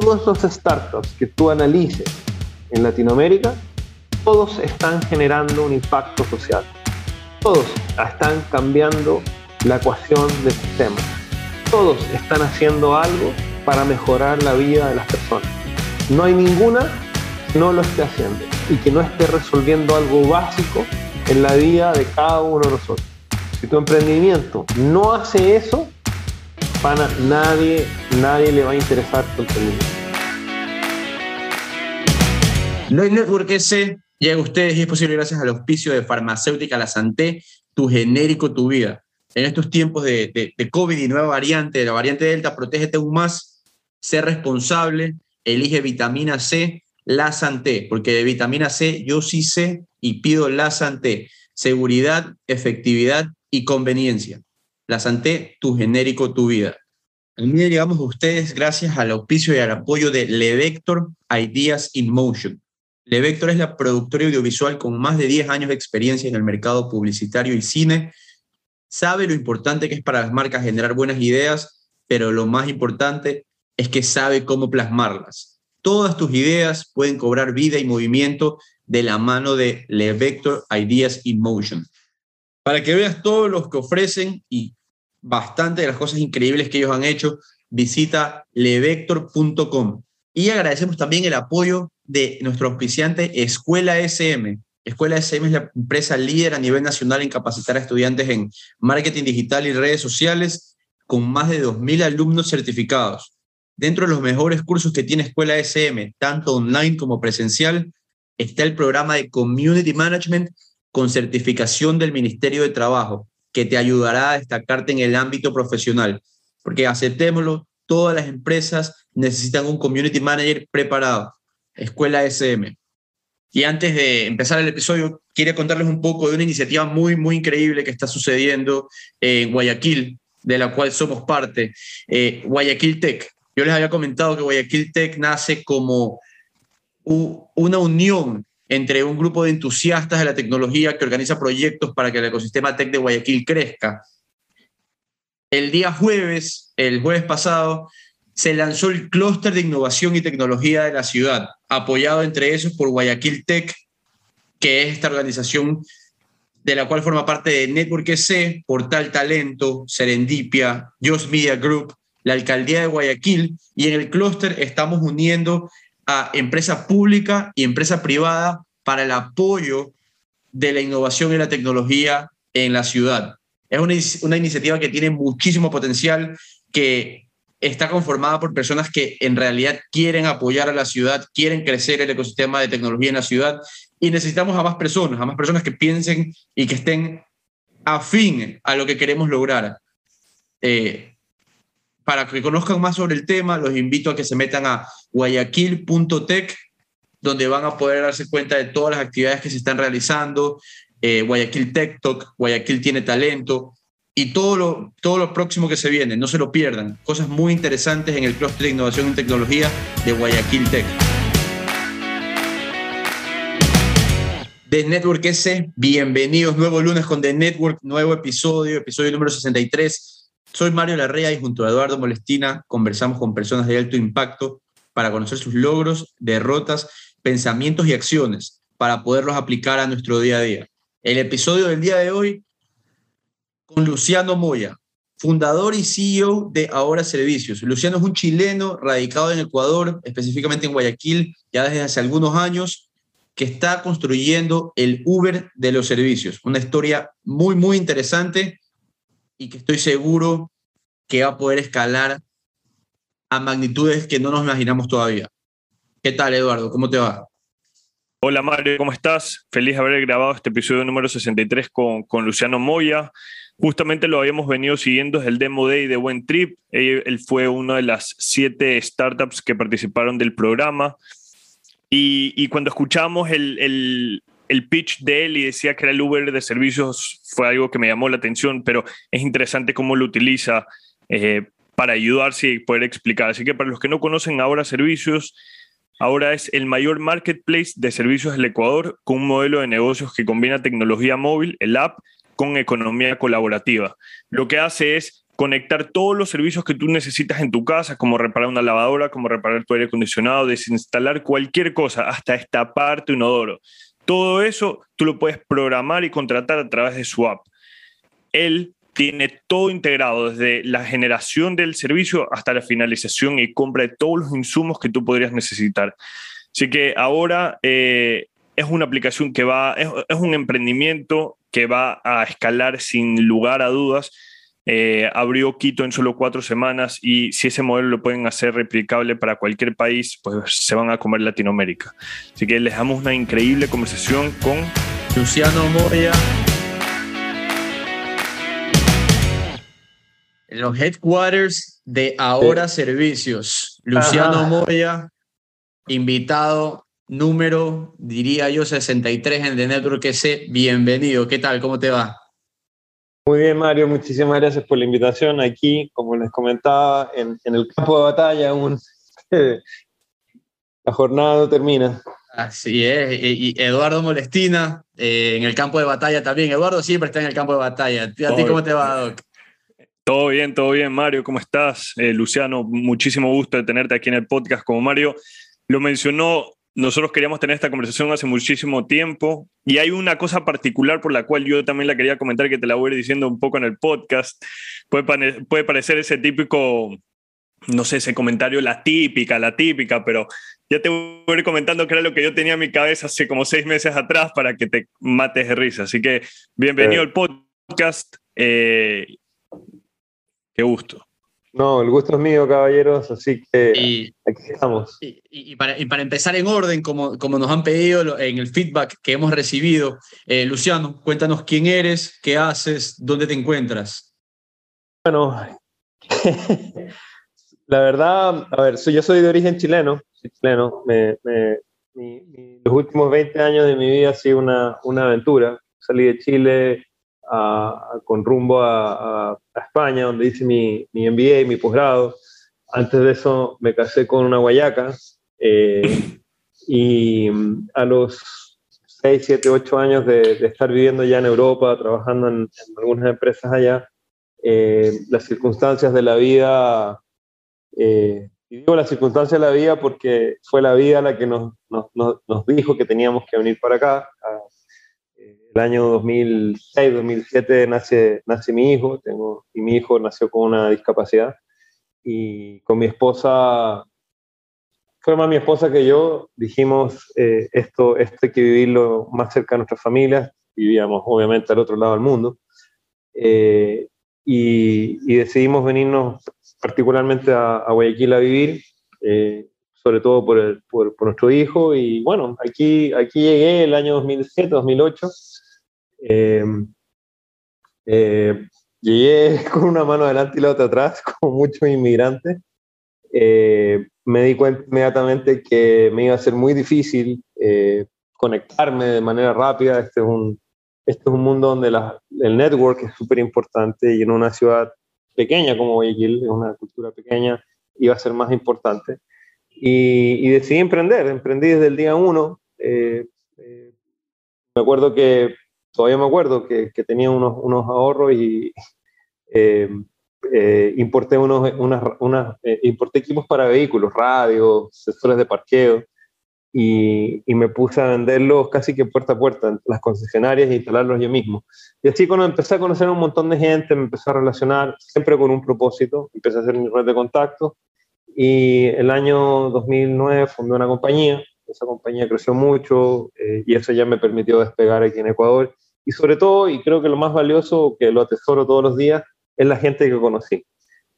todos los startups que tú analices en Latinoamérica, todos están generando un impacto social. Todos están cambiando la ecuación del sistema. Todos están haciendo algo para mejorar la vida de las personas. No hay ninguna que no lo esté haciendo y que no esté resolviendo algo básico en la vida de cada uno de nosotros. Si tu emprendimiento no hace eso, para nadie, nadie le va a interesar tu. No Network S llega a ustedes y es posible gracias al auspicio de Farmacéutica La Santé, tu genérico, tu vida. En estos tiempos de, de, de COVID y nueva variante, de la variante Delta, protégete aún más, sé responsable, elige vitamina C, La Santé, porque de vitamina C yo sí sé y pido La Santé. Seguridad, efectividad y conveniencia. La Santé, tu genérico, tu vida. A mí llegamos a ustedes gracias al auspicio y al apoyo de Levector Ideas in Motion. Levector es la productora audiovisual con más de 10 años de experiencia en el mercado publicitario y cine. Sabe lo importante que es para las marcas generar buenas ideas, pero lo más importante es que sabe cómo plasmarlas. Todas tus ideas pueden cobrar vida y movimiento de la mano de Levector Ideas in Motion para que veas todos los que ofrecen y bastante de las cosas increíbles que ellos han hecho, visita levector.com. Y agradecemos también el apoyo de nuestro auspiciante Escuela SM. Escuela SM es la empresa líder a nivel nacional en capacitar a estudiantes en marketing digital y redes sociales, con más de 2.000 alumnos certificados. Dentro de los mejores cursos que tiene Escuela SM, tanto online como presencial, está el programa de Community Management con certificación del Ministerio de Trabajo, que te ayudará a destacarte en el ámbito profesional. Porque aceptémoslo, todas las empresas necesitan un community manager preparado. Escuela SM. Y antes de empezar el episodio, quiero contarles un poco de una iniciativa muy, muy increíble que está sucediendo en Guayaquil, de la cual somos parte, eh, Guayaquil Tech. Yo les había comentado que Guayaquil Tech nace como una unión entre un grupo de entusiastas de la tecnología que organiza proyectos para que el ecosistema tech de Guayaquil crezca. El día jueves, el jueves pasado, se lanzó el clúster de innovación y tecnología de la ciudad, apoyado entre esos por Guayaquil Tech, que es esta organización de la cual forma parte de Network EC, Portal Talento, Serendipia, Just Media Group, la Alcaldía de Guayaquil, y en el clúster estamos uniendo a empresa pública y empresa privada para el apoyo de la innovación y la tecnología en la ciudad. Es una, una iniciativa que tiene muchísimo potencial, que está conformada por personas que en realidad quieren apoyar a la ciudad, quieren crecer el ecosistema de tecnología en la ciudad y necesitamos a más personas, a más personas que piensen y que estén afín a lo que queremos lograr. Eh, para que conozcan más sobre el tema, los invito a que se metan a guayaquil.tech, donde van a poder darse cuenta de todas las actividades que se están realizando. Eh, Guayaquil Tech Talk, Guayaquil tiene talento y todo lo, todo próximo que se viene. No se lo pierdan. Cosas muy interesantes en el clúster de innovación y tecnología de Guayaquil Tech. The Network S, bienvenidos. Nuevo lunes con The Network, nuevo episodio, episodio número 63 soy Mario Larrea y junto a Eduardo Molestina conversamos con personas de alto impacto para conocer sus logros, derrotas, pensamientos y acciones para poderlos aplicar a nuestro día a día. El episodio del día de hoy con Luciano Moya, fundador y CEO de Ahora Servicios. Luciano es un chileno radicado en Ecuador, específicamente en Guayaquil, ya desde hace algunos años, que está construyendo el Uber de los servicios. Una historia muy, muy interesante y que estoy seguro que va a poder escalar a magnitudes que no nos imaginamos todavía. ¿Qué tal, Eduardo? ¿Cómo te va? Hola Mario, ¿cómo estás? Feliz de haber grabado este episodio número 63 con, con Luciano Moya. Justamente lo habíamos venido siguiendo desde el Demo Day de Buen Trip. Él, fue una de las siete startups que participaron del programa. Y, y cuando escuchamos el, el, el pitch de él y decía que era el Uber de servicios fue algo que me llamó la atención, pero es interesante cómo lo utiliza eh, para ayudarse y poder explicar. Así que para los que no conocen ahora servicios, ahora es el mayor marketplace de servicios del Ecuador con un modelo de negocios que combina tecnología móvil, el app, con economía colaborativa. Lo que hace es conectar todos los servicios que tú necesitas en tu casa, como reparar una lavadora, como reparar tu aire acondicionado, desinstalar cualquier cosa, hasta esta parte inodoro. Todo eso tú lo puedes programar y contratar a través de su app. Él tiene todo integrado, desde la generación del servicio hasta la finalización y compra de todos los insumos que tú podrías necesitar. Así que ahora eh, es una aplicación que va, es, un emprendimiento que va a escalar sin lugar a dudas. Eh, abrió Quito en solo cuatro semanas y si ese modelo lo pueden hacer replicable para cualquier país, pues se van a comer Latinoamérica. Así que les damos una increíble conversación con Luciano Moya. Los headquarters de Ahora Servicios. Luciano Moya, invitado número, diría yo, 63 en The Network ese. Bienvenido, ¿qué tal? ¿Cómo te va? Muy bien, Mario, muchísimas gracias por la invitación aquí. Como les comentaba, en, el campo de batalla aún la jornada no termina. Así es, y Eduardo Molestina eh, en el campo de batalla también. Eduardo siempre está en el campo de batalla. ¿A ti cómo te va, Doc? Todo bien, todo bien, Mario, ¿cómo estás? Eh, Luciano, muchísimo gusto de tenerte aquí en el podcast como Mario lo mencionó, nosotros queríamos tener esta conversación hace muchísimo tiempo y hay una cosa particular por la cual yo también la quería comentar que te la voy a ir diciendo un poco en el podcast. Puede, puede parecer ese típico, no sé, ese comentario, la típica, la típica, pero ya te voy a ir comentando que era lo que yo tenía en mi cabeza hace como seis meses atrás para que te mates de risa. Así que bienvenido al podcast. Eh, qué gusto. No, el gusto es mío, caballeros, así que aquí estamos. Y, para, empezar en orden, como, como nos han pedido en el feedback que hemos recibido, eh, Luciano, cuéntanos quién eres, qué haces, dónde te encuentras. Bueno, la verdad, a ver, yo soy de origen chileno, chileno. los últimos 20 años de mi vida ha sido una, una aventura. Salí de Chile con rumbo a, España, donde hice mi, mi MBA mi posgrado. Antes de eso me casé con una guayaca eh, y a los 6, 7, 8 años de, estar viviendo ya en Europa, trabajando en, algunas empresas allá, eh, las circunstancias de la vida, eh, y digo las circunstancias de la vida porque fue la vida la que nos, dijo que teníamos que venir para acá, el año 2006, 2007 nace, nace mi hijo, tengo, y mi hijo nació con una discapacidad. Y con mi esposa, fue más mi esposa que yo, dijimos, eh, esto, esto hay que vivirlo más cerca de nuestras familias, vivíamos obviamente al otro lado del mundo, eh, y, decidimos venirnos particularmente a, Guayaquil a vivir, eh, sobre todo por, el, por, por, nuestro hijo, y bueno, aquí, aquí llegué el año 2007, 2008, eh, eh, llegué con una mano adelante y la otra atrás, como muchos inmigrantes. Eh, me di cuenta inmediatamente que me iba a ser muy difícil conectarme de manera rápida. Este es un, este es un mundo donde el network es súper importante y en una ciudad pequeña como Guayaquil, es una cultura pequeña, iba a ser más importante. Y, y decidí emprender, emprendí desde el día uno. me acuerdo que todavía me acuerdo que, que tenía unos, unos, ahorros y eh, eh, importé, unos, unas, unas eh, importé equipos para vehículos, radios, sensores de parqueo, y, y, me puse a venderlos casi que puerta a puerta en las concesionarias e instalarlos yo mismo. Y así cuando empecé a conocer a un montón de gente, me empecé a relacionar siempre con un propósito, empecé a hacer mi red de contactos, y el año 2009 fundé una compañía, esa compañía creció mucho y eso ya me permitió despegar aquí en Ecuador y sobre todo, y creo que lo más valioso, que lo atesoro todos los días, es la gente que conocí,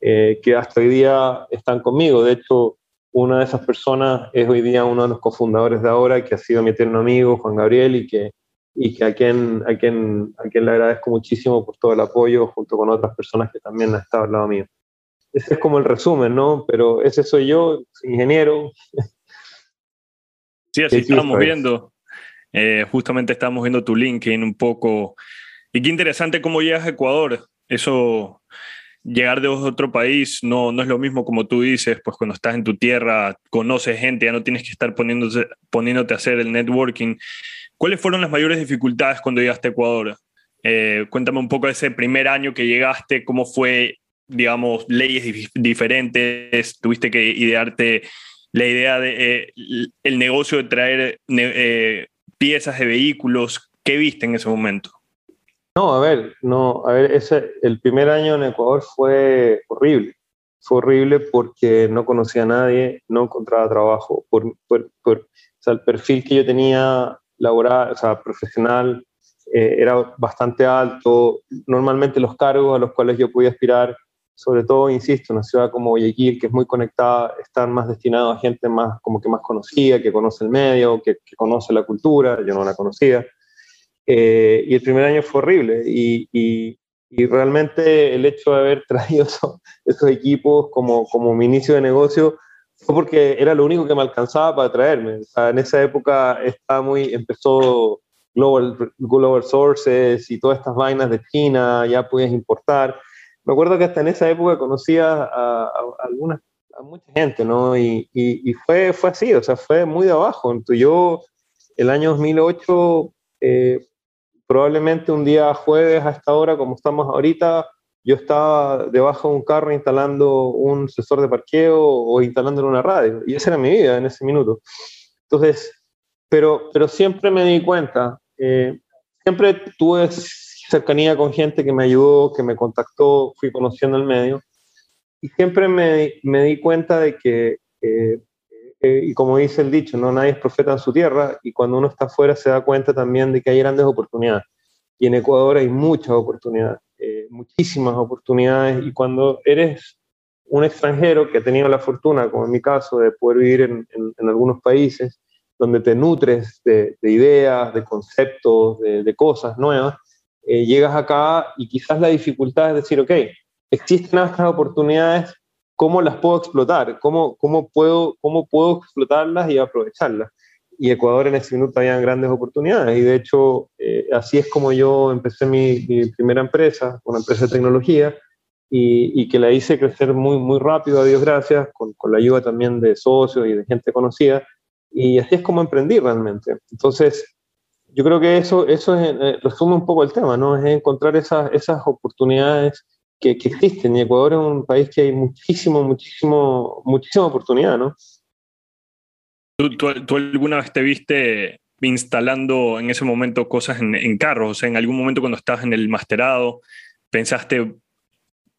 eh, que hasta hoy día están conmigo. De hecho, una de esas personas es hoy día uno de los cofundadores de ahora, que ha sido mi eterno amigo, Juan Gabriel, y que, y que a, quien, a, quien, a quien le agradezco muchísimo por todo el apoyo, junto con otras personas que también han estado al lado mío. Ese es como el resumen, ¿no? Pero ese soy yo, ingeniero. Sí, así estamos viendo. Eh, justamente estábamos viendo tu LinkedIn un poco. Y qué interesante cómo llegas a Ecuador. Eso, llegar de otro país no, no es lo mismo como tú dices, pues cuando estás en tu tierra, conoces gente, ya no tienes que estar poniéndote, poniéndote a hacer el networking. ¿Cuáles fueron las mayores dificultades cuando llegaste a Ecuador? Eh, cuéntame un poco de ese primer año que llegaste, cómo fue digamos, leyes diferentes, tuviste que idearte la idea de eh, el negocio de traer piezas de vehículos. ¿Qué viste en ese momento? No, a ver, no, a ver, ese, el primer año en Ecuador fue horrible. Fue horrible porque no conocía a nadie, no encontraba trabajo. Por, por, sea, el perfil que yo tenía laboral, o sea, profesional, eh, era bastante alto. Normalmente los cargos a los cuales yo podía aspirar sobre todo, insisto, una ciudad como Guayaquil, que es muy conectada, están más destinados a gente más, como que más conocida, que conoce el medio, que, conoce la cultura, yo no la conocía. Eh, y el primer año fue horrible y, y, realmente el hecho de haber traído esos, equipos como, como mi inicio de negocio fue porque era lo único que me alcanzaba para traerme. En esa época estaba muy, empezó Global, Global Sources y todas estas vainas de China, ya podías importar me acuerdo que hasta en esa época conocía a, algunas, a mucha gente, ¿no? Y, y, fue, fue así, o sea, fue muy de abajo. Entonces yo, el año 2008, eh, probablemente un día jueves a esta hora, como estamos ahorita, yo estaba debajo de un carro instalando un sensor de parqueo o instalando una radio. Y esa era mi vida en ese minuto. Entonces, pero, pero siempre me di cuenta, eh, siempre tuve cercanía con gente que me ayudó, que me contactó, fui conociendo el medio. Y siempre me, me di cuenta de que, eh, eh, y como dice el dicho, no nadie es profeta en su tierra, y cuando uno está afuera se da cuenta también de que hay grandes oportunidades. Y en Ecuador hay muchas oportunidades, eh, muchísimas oportunidades, y cuando eres un extranjero que ha tenido la fortuna, como en mi caso, de poder vivir en, en, algunos países, donde te nutres de, de ideas, de conceptos, de, de cosas nuevas, eh, llegas acá y quizás la dificultad es decir, ok, existen estas oportunidades, ¿cómo las puedo explotar? ¿Cómo, cómo, puedo, cómo puedo explotarlas y aprovecharlas? Y Ecuador en ese minuto había grandes oportunidades y de hecho eh, así es como yo empecé mi, primera empresa, una empresa de tecnología, y, y, que la hice crecer muy, muy rápido, a Dios gracias, con, con, la ayuda también de socios y de gente conocida. Y así es como emprendí realmente. Entonces, yo creo que eso, eso eh, resume un poco el tema, ¿no? Es encontrar esas, esas oportunidades que, que, existen. Y Ecuador es un país que hay muchísimo, muchísimo, muchísima oportunidad, ¿no? ¿Tú, tú, alguna vez te viste instalando en ese momento cosas en, en carros? O sea, en algún momento cuando estás en el masterado, pensaste,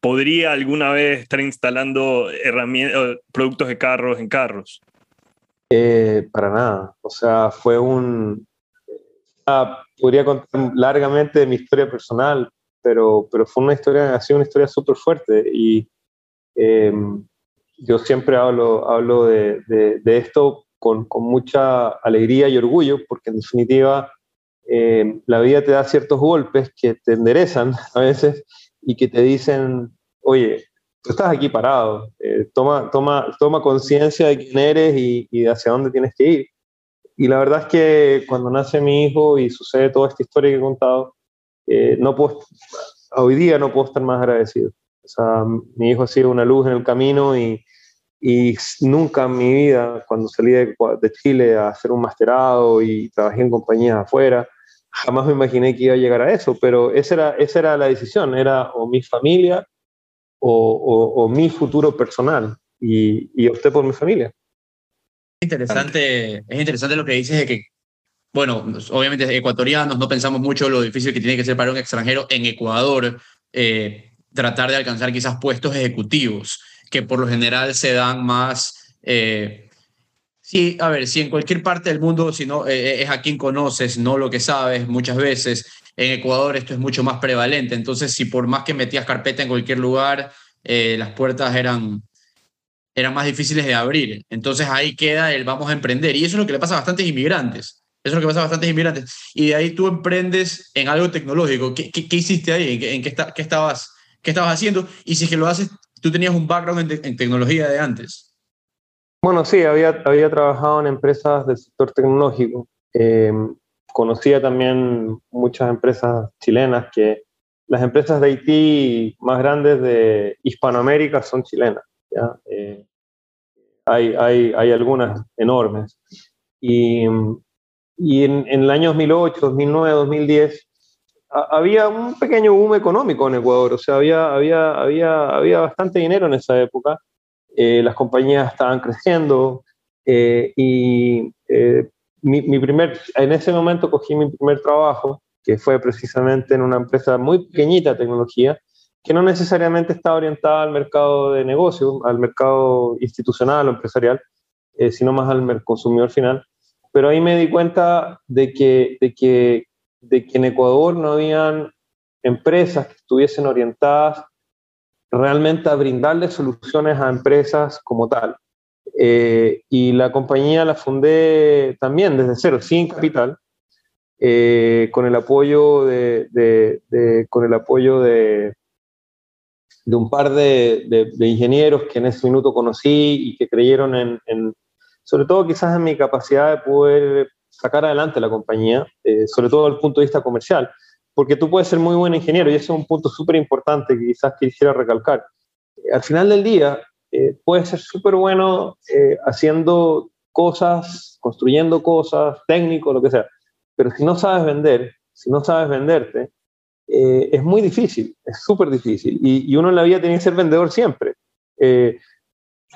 ¿podría alguna vez estar instalando herramientas, productos de carros en carros? Eh, para nada. O sea, fue un, podría contar largamente de mi historia personal, pero, pero fue una historia, ha sido una historia súper fuerte y em, yo siempre hablo, hablo de, de, esto con, con, mucha alegría y orgullo, porque en definitiva em, la vida te da ciertos golpes que te enderezan a veces y que te dicen, oye, tú estás aquí parado, eh, toma, toma, toma conciencia de quién eres y, y, de hacia dónde tienes que ir. Y la verdad es que cuando nace mi hijo y sucede toda esta historia que he contado, eh, no puedo, hoy día no puedo estar más agradecido. Mi hijo ha sido una luz en el camino y, nunca en mi vida, cuando salí de, Chile a hacer un masterado y trabajé en compañías afuera, jamás me imaginé que iba a llegar a eso, pero esa era, esa era la decisión, era o mi familia o mi futuro personal y, y opté por mi familia interesante, es interesante lo que dices de que, bueno, obviamente ecuatorianos no pensamos mucho lo difícil que tiene que ser para un extranjero en Ecuador eh, tratar de alcanzar quizás puestos ejecutivos, que por lo general se dan más... Eh, sí, a ver, si en cualquier parte del mundo, si no eh, es a quien conoces, no lo que sabes, muchas veces en Ecuador esto es mucho más prevalente. Entonces, si por más que metías carpeta en cualquier lugar, las puertas eran eran más difíciles de abrir. Entonces ahí queda el vamos a emprender. Y eso es lo que le pasa a bastantes inmigrantes. Eso es lo que pasa a bastantes inmigrantes. Y de ahí tú emprendes en algo tecnológico. ¿Qué, qué, hiciste ahí? ¿En, qué, en qué, qué, estabas, qué estabas haciendo? Y si es que lo haces, tú tenías un background en, en tecnología de antes. Bueno, sí, había, había trabajado en empresas del sector tecnológico. Eh, conocía también muchas empresas chilenas que las empresas de IT más grandes de Hispanoamérica son chilenas. ¿Ya? Eh, hay, hay, hay, algunas enormes. Y, y en, en, el año 2008, 2009, 2010, había un pequeño boom económico en Ecuador, o sea, había, había, había, había bastante dinero en esa época, eh, las compañías estaban creciendo eh, y mi, mi, primer, en ese momento cogí mi primer trabajo, que fue precisamente en una empresa muy pequeñita de tecnología, que no necesariamente estaba orientada al mercado de negocio, al mercado institucional o empresarial, sino más al consumidor final. Pero ahí me di cuenta de que, de que de que en Ecuador no habían empresas que estuviesen orientadas realmente a brindarle soluciones a empresas como tal. Eh, y la compañía la fundé también desde cero, sin capital, eh, con el apoyo de, con el apoyo de, de un par de, ingenieros que en ese minuto conocí y que creyeron en, en, sobre todo quizás en mi capacidad de poder sacar adelante la compañía, eh, sobre todo desde el punto de vista comercial, porque tú puedes ser muy buen ingeniero y ese es un punto súper importante que quizás quisiera recalcar. al final del día, eh, puedes ser súper bueno eh, haciendo cosas, construyendo cosas, técnico, lo que sea, pero si no sabes vender, si no sabes venderte, es muy difícil, es súper difícil. Y, y, uno en la vida tiene que ser vendedor siempre.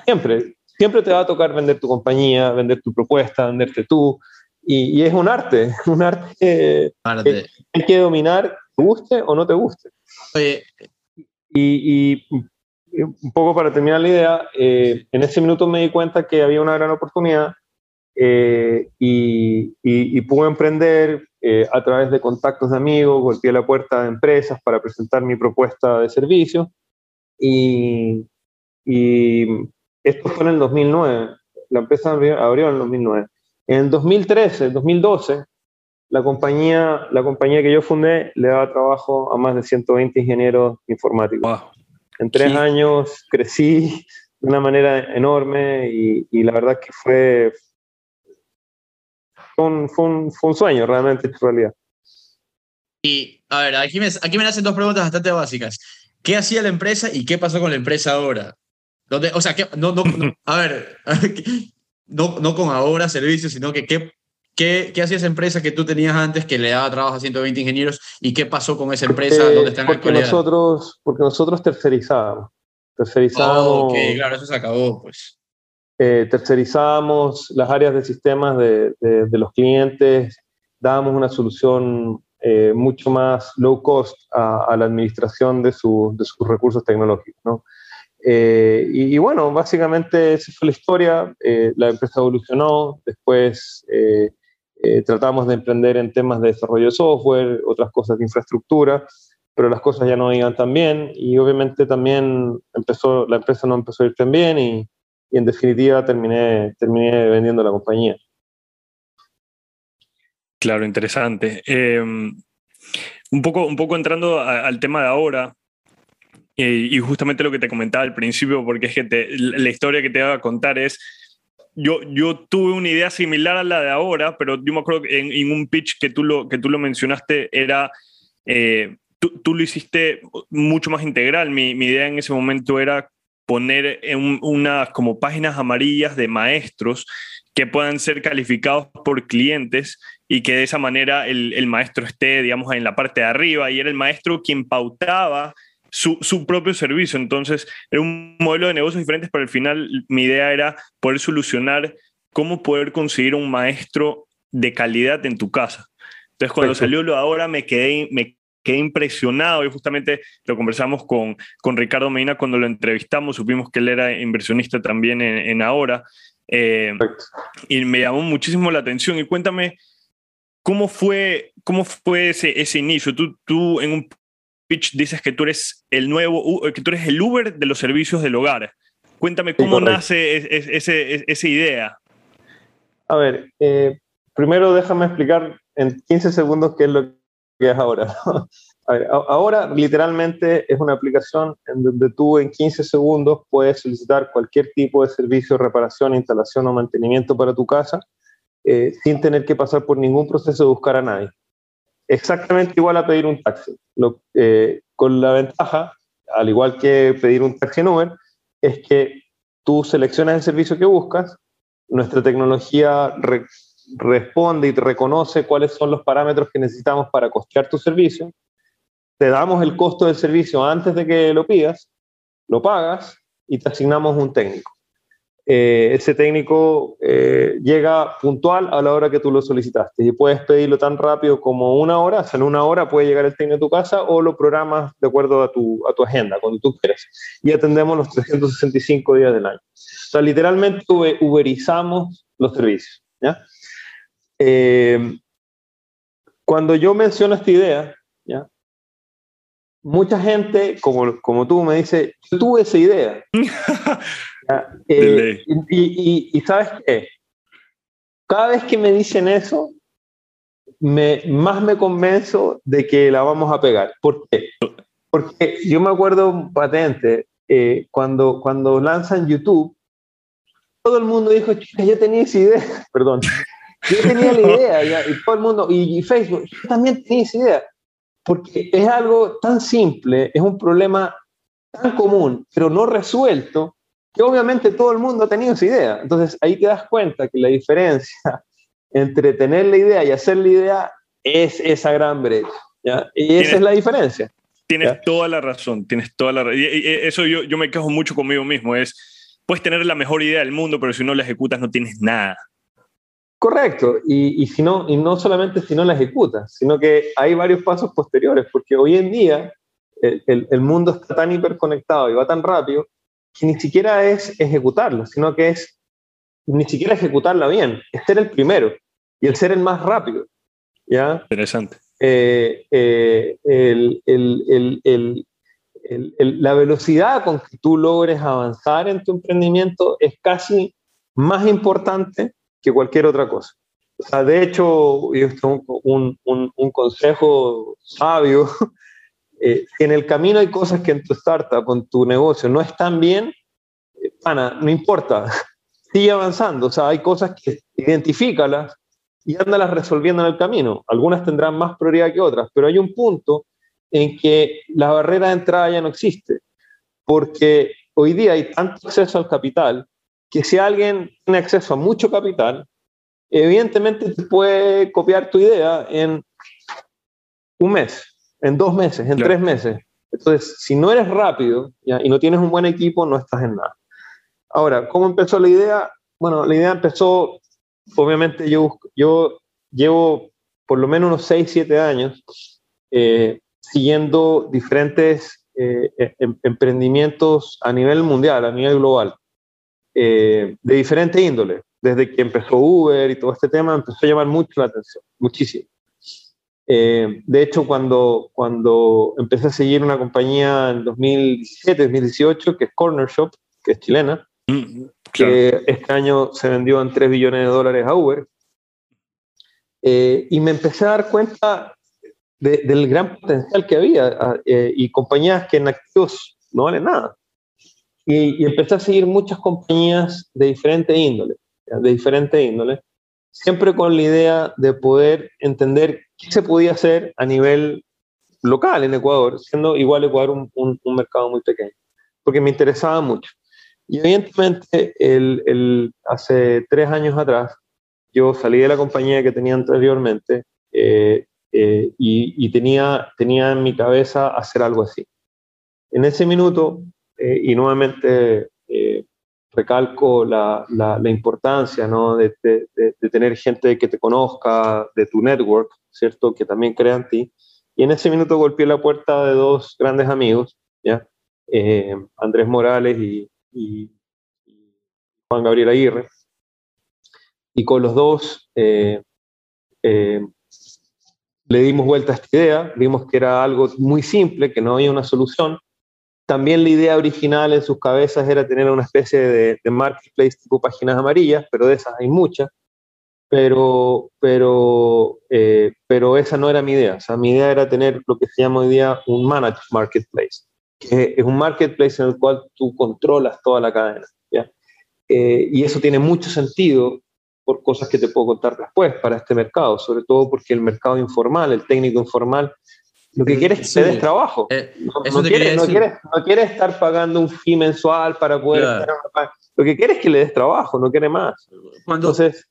siempre, siempre te va a tocar vender tu compañía, vender tu propuesta, venderte tú, y, es un arte, un arte, que hay que dominar, te guste o no te guste. Y, un poco para terminar la idea, eh, en ese minuto me di cuenta que había una gran oportunidad eh, y, pude emprender eh, a través de contactos de amigos, golpeé la puerta de empresas para presentar mi propuesta de servicio y, esto fue en el 2009, la empresa abrió en el 2009. En 2013, 2012, la compañía, la compañía que yo fundé le daba trabajo a más de 120 ingenieros informáticos. En tres años crecí de una manera enorme y, la verdad que fue, fue un, fue, un, sueño realmente en realidad. Y a ver, aquí me, aquí me hacen dos preguntas bastante básicas. ¿Qué hacía la empresa y qué pasó con la empresa ahora? ¿Dónde, o sea, no, no, a ver, no, no con ahora servicios, sino que qué, qué, qué hacía esa empresa que tú tenías antes que le daba trabajo a 120 ingenieros y qué pasó con esa empresa, dónde está en porque nosotros Porque nosotros tercerizábamos. Tercerizábamos. ok, claro, eso se acabó, pues. Eh, tercerizábamos las áreas de sistemas de, de, los clientes, dábamos una solución eh, mucho más low cost a, a la administración de, de sus recursos tecnológicos. ¿no? Eh, y, bueno, básicamente esa fue la historia. Eh, la empresa evolucionó, después eh, tratamos de emprender en temas de desarrollo de software, otras cosas de infraestructura, pero las cosas ya no iban tan bien y obviamente también empezó, la empresa no empezó a ir tan bien y, en definitiva terminé, terminé vendiendo la compañía. Claro, interesante. un, poco, un poco entrando al tema de ahora, y justamente lo que te comentaba al principio, porque es que la historia que te voy a contar es, yo, yo tuve una idea similar a la de ahora, pero yo me acuerdo que en, un pitch que tú lo, que tú lo mencionaste era, eh, tú, tú, lo hiciste mucho más integral. Mi, mi idea en ese momento era poner en unas como páginas amarillas de maestros que puedan ser calificados por clientes y que de esa manera el, el maestro esté, digamos, en la parte de arriba y era el maestro quien pautaba su, propio servicio. Entonces, era un modelo de negocios diferentes, pero al final mi idea era poder solucionar cómo poder conseguir un maestro de calidad en tu casa. Entonces, cuando salió lo ahora, me quedé, me quedé impresionado y justamente lo conversamos con, con Ricardo Medina cuando lo entrevistamos, supimos que él era inversionista también en, ahora. Eh, y me llamó muchísimo la atención. Y cuéntame, ¿cómo fue, cómo fue ese, ese inicio? Tú, tú en un dices que tú eres el nuevo, que tú eres el Uber de los servicios del hogar. Cuéntame cómo nace esa idea. A ver, eh, primero déjame explicar en 15 segundos qué es lo que es ahora. ahora literalmente es una aplicación en donde tú en 15 segundos puedes solicitar cualquier tipo de servicio, reparación, instalación o mantenimiento para tu casa eh, sin tener que pasar por ningún proceso de buscar a nadie exactamente igual a pedir un taxi. Eh, con la ventaja, al igual que pedir un taxi en Uber, es que tú seleccionas el servicio que buscas, nuestra tecnología responde y te reconoce cuáles son los parámetros que necesitamos para costear tu servicio, te damos el costo del servicio antes de que lo pidas, lo pagas y te asignamos un técnico. Eh, ese técnico eh, llega puntual a la hora que tú lo solicitaste y puedes pedirlo tan rápido como una hora, o sea, en una hora puede llegar el técnico a tu casa o lo programas de acuerdo a tu, a tu agenda, cuando tú quieras. Y atendemos los 365 días del año. O sea, literalmente uberizamos los servicios. ¿ya? Eh, cuando yo menciono esta idea, ¿ya? mucha gente, como, como tú, me dice, tuve esa idea. Eh, y, y, sabes qué? Cada vez que me dicen eso, me, más me convenzo de que la vamos a pegar. ¿Por qué? Porque yo me acuerdo patente, eh, cuando, cuando lanzan YouTube, todo el mundo dijo, chica, yo tenía esa idea, perdón, yo tenía la idea, y todo el mundo, y, Facebook, yo también tenía esa idea, porque es algo tan simple, es un problema tan común, pero no resuelto, que obviamente todo el mundo ha tenido esa idea. Entonces ahí te das cuenta que la diferencia entre tener la idea y hacer la idea es esa gran brecha. ¿ya? Y esa es la diferencia. Tienes toda la razón, tienes toda la razón. Y, eso yo, yo me quejo mucho conmigo mismo, es, puedes tener la mejor idea del mundo, pero si no la ejecutas no tienes nada. Correcto, y, y, si no, y no solamente si no la ejecutas, sino que hay varios pasos posteriores, porque hoy en día el, el, el mundo está tan hiperconectado y va tan rápido que ni siquiera es ejecutarlo, sino que es ni siquiera ejecutarla bien, es ser el primero y el ser el más rápido. ¿ya? Interesante. Eh, eh, el, la velocidad con que tú logres avanzar en tu emprendimiento es casi más importante que cualquier otra cosa. O sea, de hecho, esto un, un, un consejo sabio eh, en el camino hay cosas que en tu startup en tu negocio no están bien, eh, pana, no importa, sigue avanzando. O sea, hay cosas que identifícalas y ándalas resolviendo en el camino. Algunas tendrán más prioridad que otras, pero hay un punto en que la barrera de entrada ya no existe, porque hoy día hay tanto acceso al capital que si alguien tiene acceso a mucho capital, evidentemente te puede copiar tu idea en un mes en dos meses, en tres meses. Entonces, si no eres rápido y no tienes un buen equipo, no estás en nada. Ahora, ¿cómo empezó la idea? Bueno, la idea empezó, obviamente yo, yo llevo por lo menos unos 6, 7 años eh, siguiendo diferentes eh, e, em, emprendimientos a nivel mundial, a nivel global, eh, de diferente índole. Desde que empezó Uber y todo este tema, empezó a llamar mucho la atención, muchísimo. Eh, de hecho, cuando, cuando empecé a seguir una compañía en 2017, 2018, que es Corner Shop, que es chilena, mm, que este año se vendió en 3 billones de dólares a Uber, eh, y me empecé a dar cuenta del gran potencial que había eh, y compañías que en activos no valen nada. Y, y, empecé a seguir muchas compañías de diferente índole, de diferente índole, siempre con la idea de poder entender qué se podía hacer a nivel local en Ecuador, siendo igual Ecuador un, un, mercado muy pequeño, porque me interesaba mucho. Y evidentemente, el, el, hace tres años atrás, yo salí de la compañía que tenía anteriormente eh, eh, y, y, tenía, tenía en mi cabeza hacer algo así. En ese minuto, eh, y nuevamente recalco la, la, importancia ¿no? de, de, de, tener gente que te conozca, de tu network, ¿cierto? Que también crea en ti. Y en ese minuto golpeé la puerta de dos grandes amigos, ¿ya? Eh, Andrés Morales y, y, Juan Gabriel Aguirre. Y con los dos eh, eh, le dimos vuelta a esta idea, vimos que era algo muy simple, que no había una solución, también la idea original en sus cabezas era tener una especie de, marketplace tipo páginas amarillas, pero de esas hay muchas. Pero, pero, eh, pero esa no era mi idea. O sea, mi idea era tener lo que se llama hoy día un managed marketplace, que es un marketplace en el cual tú controlas toda la cadena. Eh, y eso tiene mucho sentido por cosas que te puedo contar después para este mercado, sobre todo porque el mercado informal, el técnico informal, lo que quiere es que des trabajo. Eh, no, quiere, estar pagando un fee mensual para poder... Lo que quiere es que le des trabajo, no quiere más. Cuando, Entonces,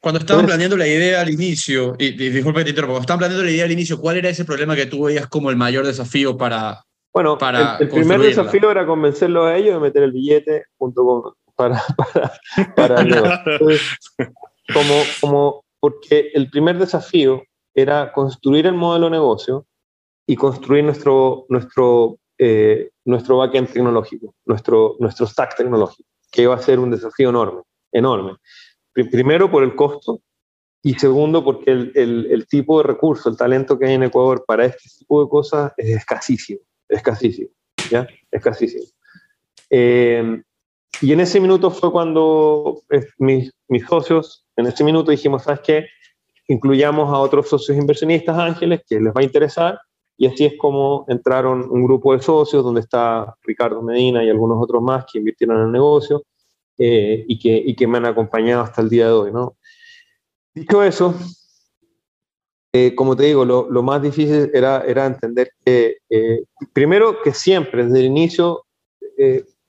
Cuando estaban planeando la idea al inicio, y, disculpe que te interrumpa, cuando estaban planeando la idea al inicio, ¿cuál era ese problema que tú veías como el mayor desafío para, bueno, para el, primer desafío era convencerlo a ellos de meter el billete junto con, para, para, como, como, porque el primer desafío era construir el modelo de negocio y construir nuestro, nuestro, eh, nuestro backend tecnológico, nuestro, nuestro stack tecnológico, que iba a ser un desafío enorme, enorme. Primero por el costo y segundo porque el, el, tipo de recurso, el talento que hay en Ecuador para este tipo de cosas es escasísimo, escasísimo, ¿ya? Escasísimo. Eh, y en ese minuto fue cuando eh, mis, mis, socios, en ese minuto dijimos, ¿sabes qué? Incluyamos a otros socios inversionistas ángeles que les va a interesar. Y así es como entraron un grupo de socios donde está Ricardo Medina y algunos otros más que invirtieron en el negocio. Eh, y, que, y, que, me han acompañado hasta el día de hoy. ¿no? Dicho eso, eh, como te digo, lo, lo, más difícil era, era entender que, eh, primero, que siempre, desde el inicio,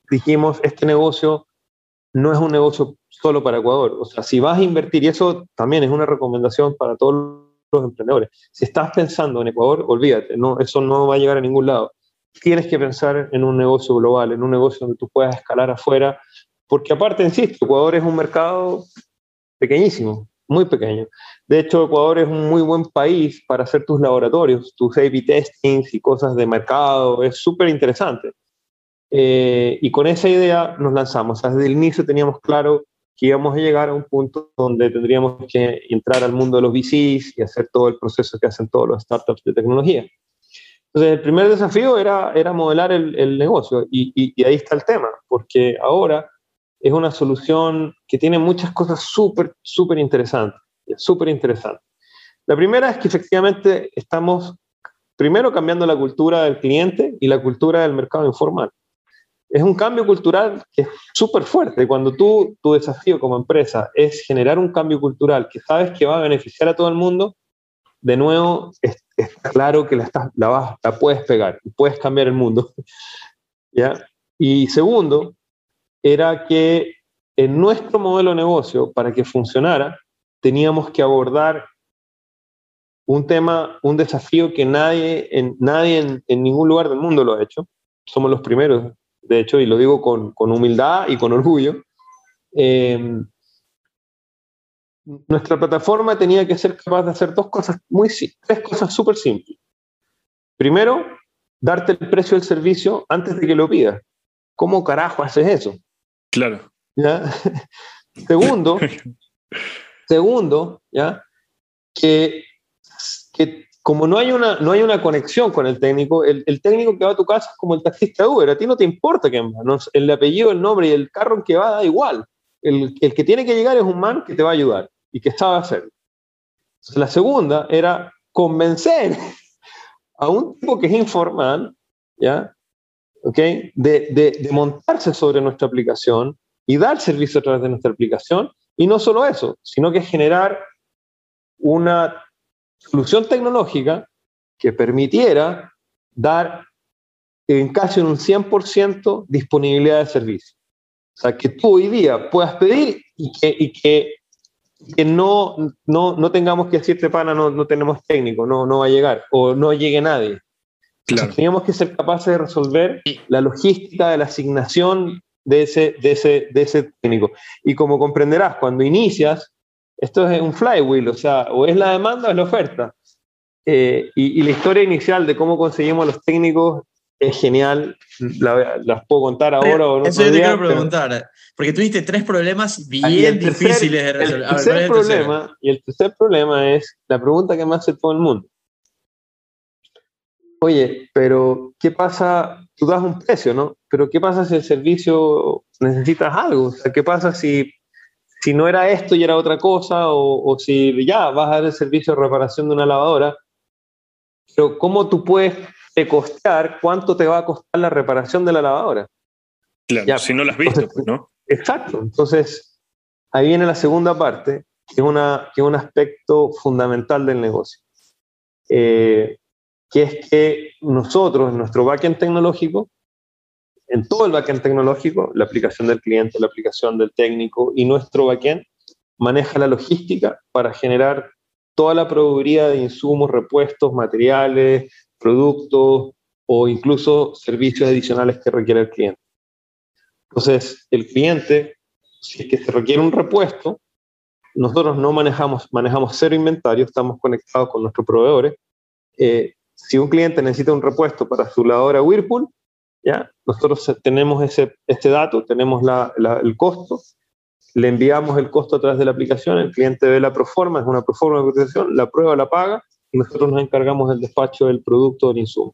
dijimos, este negocio no es un negocio solo para Ecuador. O sea, si vas a invertir, y eso también es una recomendación para todos los emprendedores, si estás pensando en Ecuador, olvídate, no, eso no va a llegar a ningún lado. Tienes que pensar en un negocio global, en un negocio donde tú puedas escalar afuera porque aparte, insisto, Ecuador es un mercado pequeñísimo, muy pequeño. De hecho, Ecuador es un muy buen país para hacer tus laboratorios, tus A-B testings y cosas de mercado. Es súper interesante. Eh, y con esa idea nos lanzamos. desde el inicio teníamos claro que íbamos a llegar a un punto donde tendríamos que entrar al mundo de los VCs y hacer todo el proceso que hacen todos los startups de tecnología. Entonces, el primer desafío era, era modelar el, el negocio y, y, ahí está el tema, porque ahora es una solución que tiene muchas cosas súper, súper interesantes, súper interesantes. La primera es que efectivamente estamos primero cambiando la cultura del cliente y la cultura del mercado informal. Es un cambio cultural que es súper fuerte. Cuando tú, tu desafío como empresa es generar un cambio cultural que sabes que va a beneficiar a todo el mundo, de nuevo, es, claro que la, estás, la, vas, la puedes pegar puedes cambiar el mundo. ¿ya? Y segundo, era que en nuestro modelo de negocio, para que funcionara, teníamos que abordar un tema, un desafío que nadie, en, nadie en, ningún lugar del mundo lo ha hecho. Somos los primeros, de hecho, y lo digo con, humildad y con orgullo. Em, nuestra plataforma tenía que ser capaz de hacer dos cosas, muy, tres cosas súper simples. Primero, darte el precio del servicio antes de que lo pidas. ¿Cómo carajo haces eso? Claro. ¿Ya? segundo, segundo, ¿ya? Que, que, como no hay, una, no hay una conexión con el técnico, el, el, técnico que va a tu casa es como el taxista de Uber, a ti no te importa quién va, el apellido, el nombre y el carro en que va da igual. El, el, que tiene que llegar es un man que te va a ayudar y que sabe hacerlo. La segunda era convencer a un tipo que es informal, ¿ya? ¿okay? de, de, montarse sobre nuestra aplicación y dar servicio a través de nuestra aplicación. Y no solo eso, sino que generar una solución tecnológica que permitiera dar en casi un 100% disponibilidad de servicio. O sea, que tú hoy día puedas pedir y que, y que, que no, no, no, tengamos que decirte, pana, no, no tenemos técnico, no, no va a llegar, o no llegue nadie. Teníamos que ser capaces de resolver la logística de la asignación de ese, de, ese, de ese técnico. Y como comprenderás, cuando inicias, esto es un flywheel, o sea, o es la demanda o es la oferta. Eh, y, la historia inicial de cómo conseguimos los técnicos es genial. las puedo contar ahora o no. Eso yo te quiero preguntar, porque tuviste tres problemas bien difíciles de resolver. El problema, y el tercer problema es la pregunta que me hace todo el mundo oye, pero ¿qué pasa? Tú das un precio, ¿no? Pero ¿qué pasa si el servicio necesitas algo? O sea, ¿qué pasa si, si no era esto y era otra cosa? O, o si ya vas a dar el servicio de reparación de una lavadora, pero ¿cómo tú puedes costear cuánto te va a costar la reparación de la lavadora? Claro, si no la has visto, pues, ¿no? Exacto. Entonces, ahí viene la segunda parte, que es, una, que es un aspecto fundamental del negocio. Eh, que es que nosotros, en nuestro backend tecnológico, en todo el backend tecnológico, la aplicación del cliente, la aplicación del técnico y nuestro backend, maneja la logística para generar toda la proveeduría de insumos, repuestos, materiales, productos o incluso servicios adicionales que requiere el cliente. Entonces, el cliente, si es que se requiere un repuesto, nosotros no manejamos, manejamos cero inventario, estamos conectados con nuestros proveedores. Eh, si un cliente necesita un repuesto para su lavadora Whirlpool, ¿ya? Nosotros tenemos ese, este dato, tenemos el costo, le enviamos el costo a través de la aplicación, el cliente ve la proforma, es una proforma de cotización, la prueba la paga y nosotros nos encargamos del despacho del producto del insumo.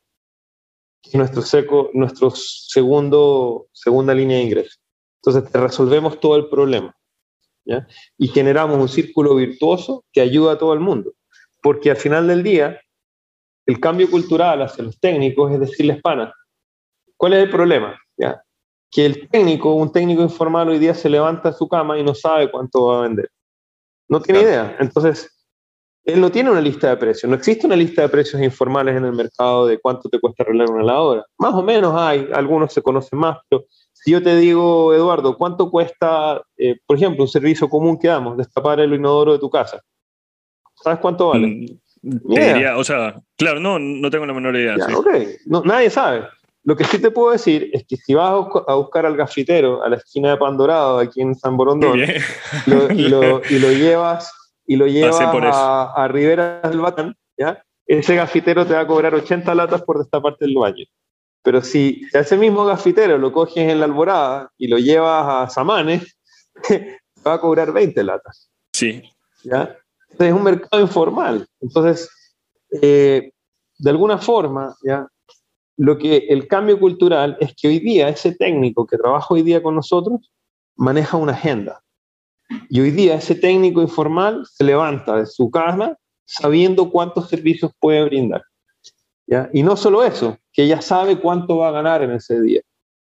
Es nuestro, seco, nuestro segundo, segunda línea de ingreso. Entonces, resolvemos todo el problema. ¿ya? Y generamos un círculo virtuoso que ayuda a todo el mundo. Porque al final del día, el cambio cultural hacia los técnicos es decirles, pana, ¿cuál es el problema? ¿Ya? Que el técnico, un técnico informal hoy día se levanta de su cama y no sabe cuánto va a vender. No tiene idea. Entonces, él no tiene una lista de precios. No existe una lista de precios informales en el mercado de cuánto te cuesta arreglar una lavadora. Más o menos hay, algunos se conocen más, pero si yo te digo, Eduardo, ¿cuánto cuesta, eh, por ejemplo, un servicio común que damos, destapar el inodoro de tu casa? ¿Sabes cuánto vale? Mm, o sea, claro, no, no tengo la menor idea. nadie sabe. Lo que sí te puedo decir es que si vas a buscar al gafitero a la esquina de Pandorado, aquí en San Borondón, y, lo, llevas, y lo llevas a, a, Rivera del Batán, ¿ya? ese gafitero te va a cobrar 80 latas por destaparte el baño. Pero si a ese mismo gafitero lo coges en la alborada y lo llevas a Samanes, te va a cobrar 20 latas. Sí. ¿Ya? Entonces es un mercado informal. Entonces, eh, de alguna forma, ¿ya? Lo que el cambio cultural es que hoy día ese técnico que trabaja hoy día con nosotros maneja una agenda. Y hoy día ese técnico informal se levanta de su cama sabiendo cuántos servicios puede brindar. Y no solo eso, que ya sabe cuánto va a ganar en ese día.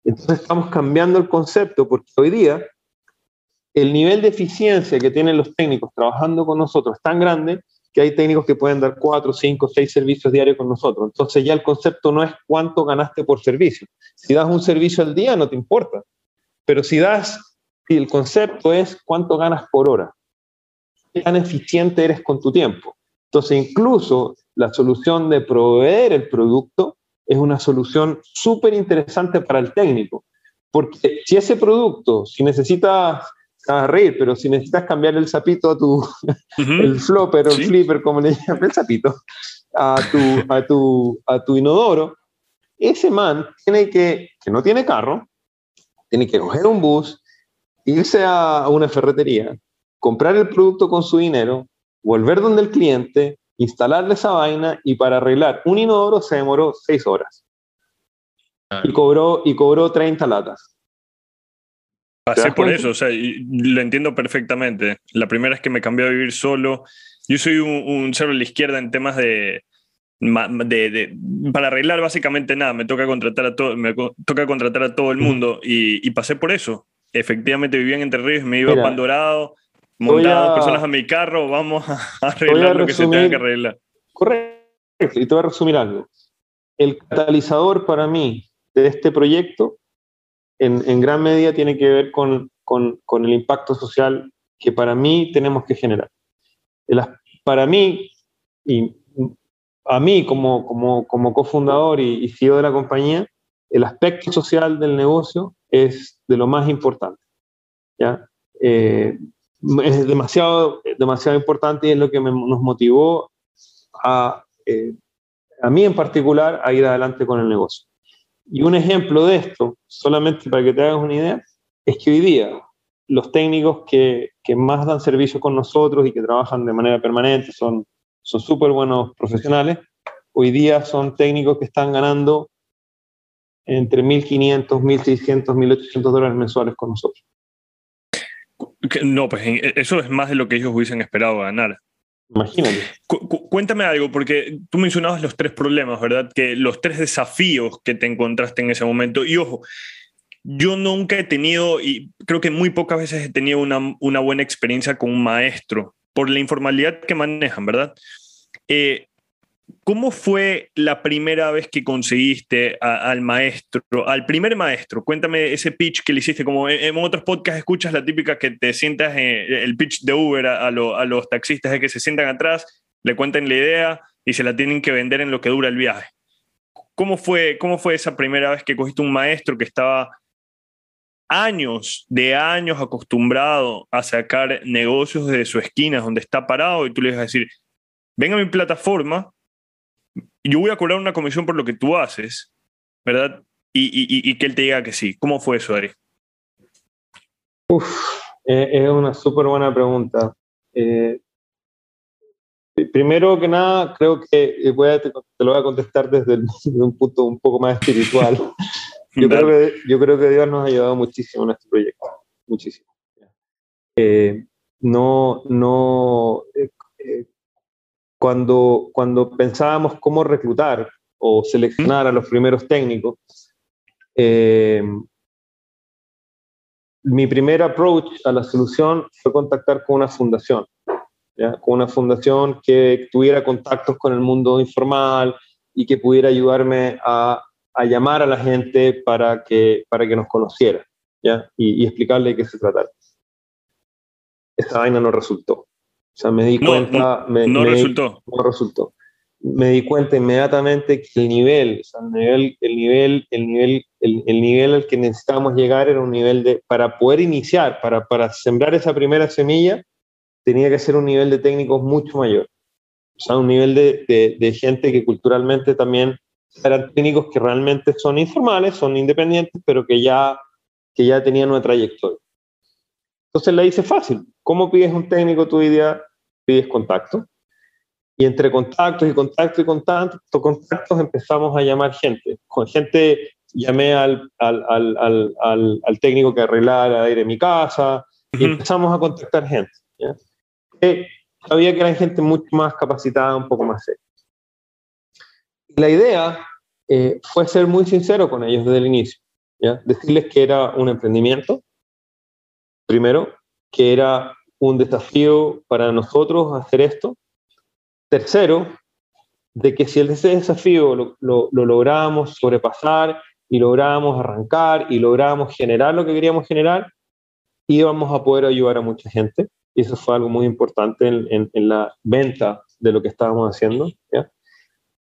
Entonces estamos cambiando el concepto porque hoy día el nivel de eficiencia que tienen los técnicos trabajando con nosotros es tan grande que hay técnicos que pueden dar cuatro, cinco, seis servicios diarios con nosotros. Entonces ya el concepto no es cuánto ganaste por servicio. Si das un servicio al día no te importa, pero si das, si el concepto es cuánto ganas por hora, qué tan eficiente eres con tu tiempo. Entonces incluso la solución de proveer el producto es una solución súper interesante para el técnico, porque si ese producto, si necesitas a reír, pero si necesitas cambiar el sapito a tu, el flopper o el flipper, como le llaman, el sapito, a tu, a, tu, a tu inodoro, ese man tiene que, que no tiene carro, tiene que coger un bus, irse a una ferretería, comprar el producto con su dinero, volver donde el cliente, instalarle esa vaina y para arreglar un inodoro se demoró seis horas. Y cobró, y cobró 30 latas. Pasé por eso, o sea, lo entiendo perfectamente. La primera es que me cambié a vivir solo. Yo soy un, cero a la izquierda en temas de, de, para arreglar básicamente nada. Me toca contratar a todo, me toca contratar a todo el mundo y, pasé por eso. Efectivamente vivía en Entre Ríos, me iba a Pandorado, montaba dos personas a mi carro, vamos a arreglar lo que se tenga que arreglar. Correcto, y te voy a resumir algo. El catalizador para mí de este proyecto en, gran medida tiene que ver con, el impacto social que para mí tenemos que generar. para mí, y a mí como, como, cofundador y, CEO de la compañía, el aspecto social del negocio es de lo más importante. ¿ya? Eh, es demasiado, demasiado importante y es lo que nos motivó a, eh, a mí en particular a ir adelante con el negocio. Y un ejemplo de esto, solamente para que te hagas una idea, es que hoy día los técnicos que, que más dan servicio con nosotros y que trabajan de manera permanente, son súper buenos profesionales, hoy día son técnicos que están ganando entre 1.500, 1.600, 1.800 dólares mensuales con nosotros. No, pues eso es más de lo que ellos hubiesen esperado ganar. Imagínate. cuéntame algo, porque tú mencionabas los tres problemas, ¿verdad? Que los tres desafíos que te encontraste en ese momento. Y ojo, yo nunca he tenido, y creo que muy pocas veces he tenido una, una buena experiencia con un maestro por la informalidad que manejan, ¿verdad? Eh, ¿Cómo fue la primera vez que conseguiste al maestro, al primer maestro? Cuéntame ese pitch que le hiciste, como en, otros podcasts escuchas la típica que te sientas, en el pitch de Uber a, los taxistas de que se sientan atrás, le cuentan la idea y se la tienen que vender en lo que dura el viaje. ¿Cómo fue, cómo fue esa primera vez que cogiste un maestro que estaba años, de años acostumbrado a sacar negocios de su esquina donde está parado y tú le vas a decir, ven a mi plataforma, yo voy a cobrar una comisión por lo que tú haces, ¿verdad? Y, que él te diga que sí. ¿Cómo fue eso, Ari? Uf, eh, es una súper buena pregunta. Eh, primero que nada, creo que eh, te, lo voy a contestar desde, un punto un poco más espiritual. Yo creo, que, yo creo que Dios nos ha ayudado muchísimo en este proyecto, muchísimo. no, no, cuando, cuando pensábamos cómo reclutar o seleccionar a los primeros técnicos, eh, mi primer approach a la solución fue contactar con una fundación, con una fundación que tuviera contactos con el mundo informal y que pudiera ayudarme a, a llamar a la gente para que, para que nos conociera ¿ya? Y, y explicarle de qué se trataba. Esta vaina no resultó. O sea, me di cuenta... No, me, resultó. No resultó. Me di cuenta inmediatamente que el nivel, o sea, el nivel, el nivel, el nivel, el, nivel al que necesitábamos llegar era un nivel de, para poder iniciar, para, para sembrar esa primera semilla, tenía que ser un nivel de técnicos mucho mayor. O sea, un nivel de, de, de gente que culturalmente también eran técnicos que realmente son informales, son independientes, pero que ya, que ya tenían una trayectoria. Entonces la hice fácil. ¿Cómo pides un técnico tu idea? Pides contacto. Y entre contactos y contactos y contactos, contactos empezamos a llamar gente. Con gente llamé al, al, al, al técnico que arreglaba el aire en mi casa y empezamos a contactar gente. sabía que eran gente mucho más capacitada, un poco más seria. La idea eh, fue ser muy sincero con ellos desde el inicio. ¿ya? Decirles que era un emprendimiento, primero, que era un desafío para nosotros hacer esto. Tercero, de que si ese desafío lo, lo, logramos sobrepasar y logramos arrancar y logramos generar lo que queríamos generar, íbamos a poder ayudar a mucha gente. Y eso fue algo muy importante en, en, la venta de lo que estábamos haciendo.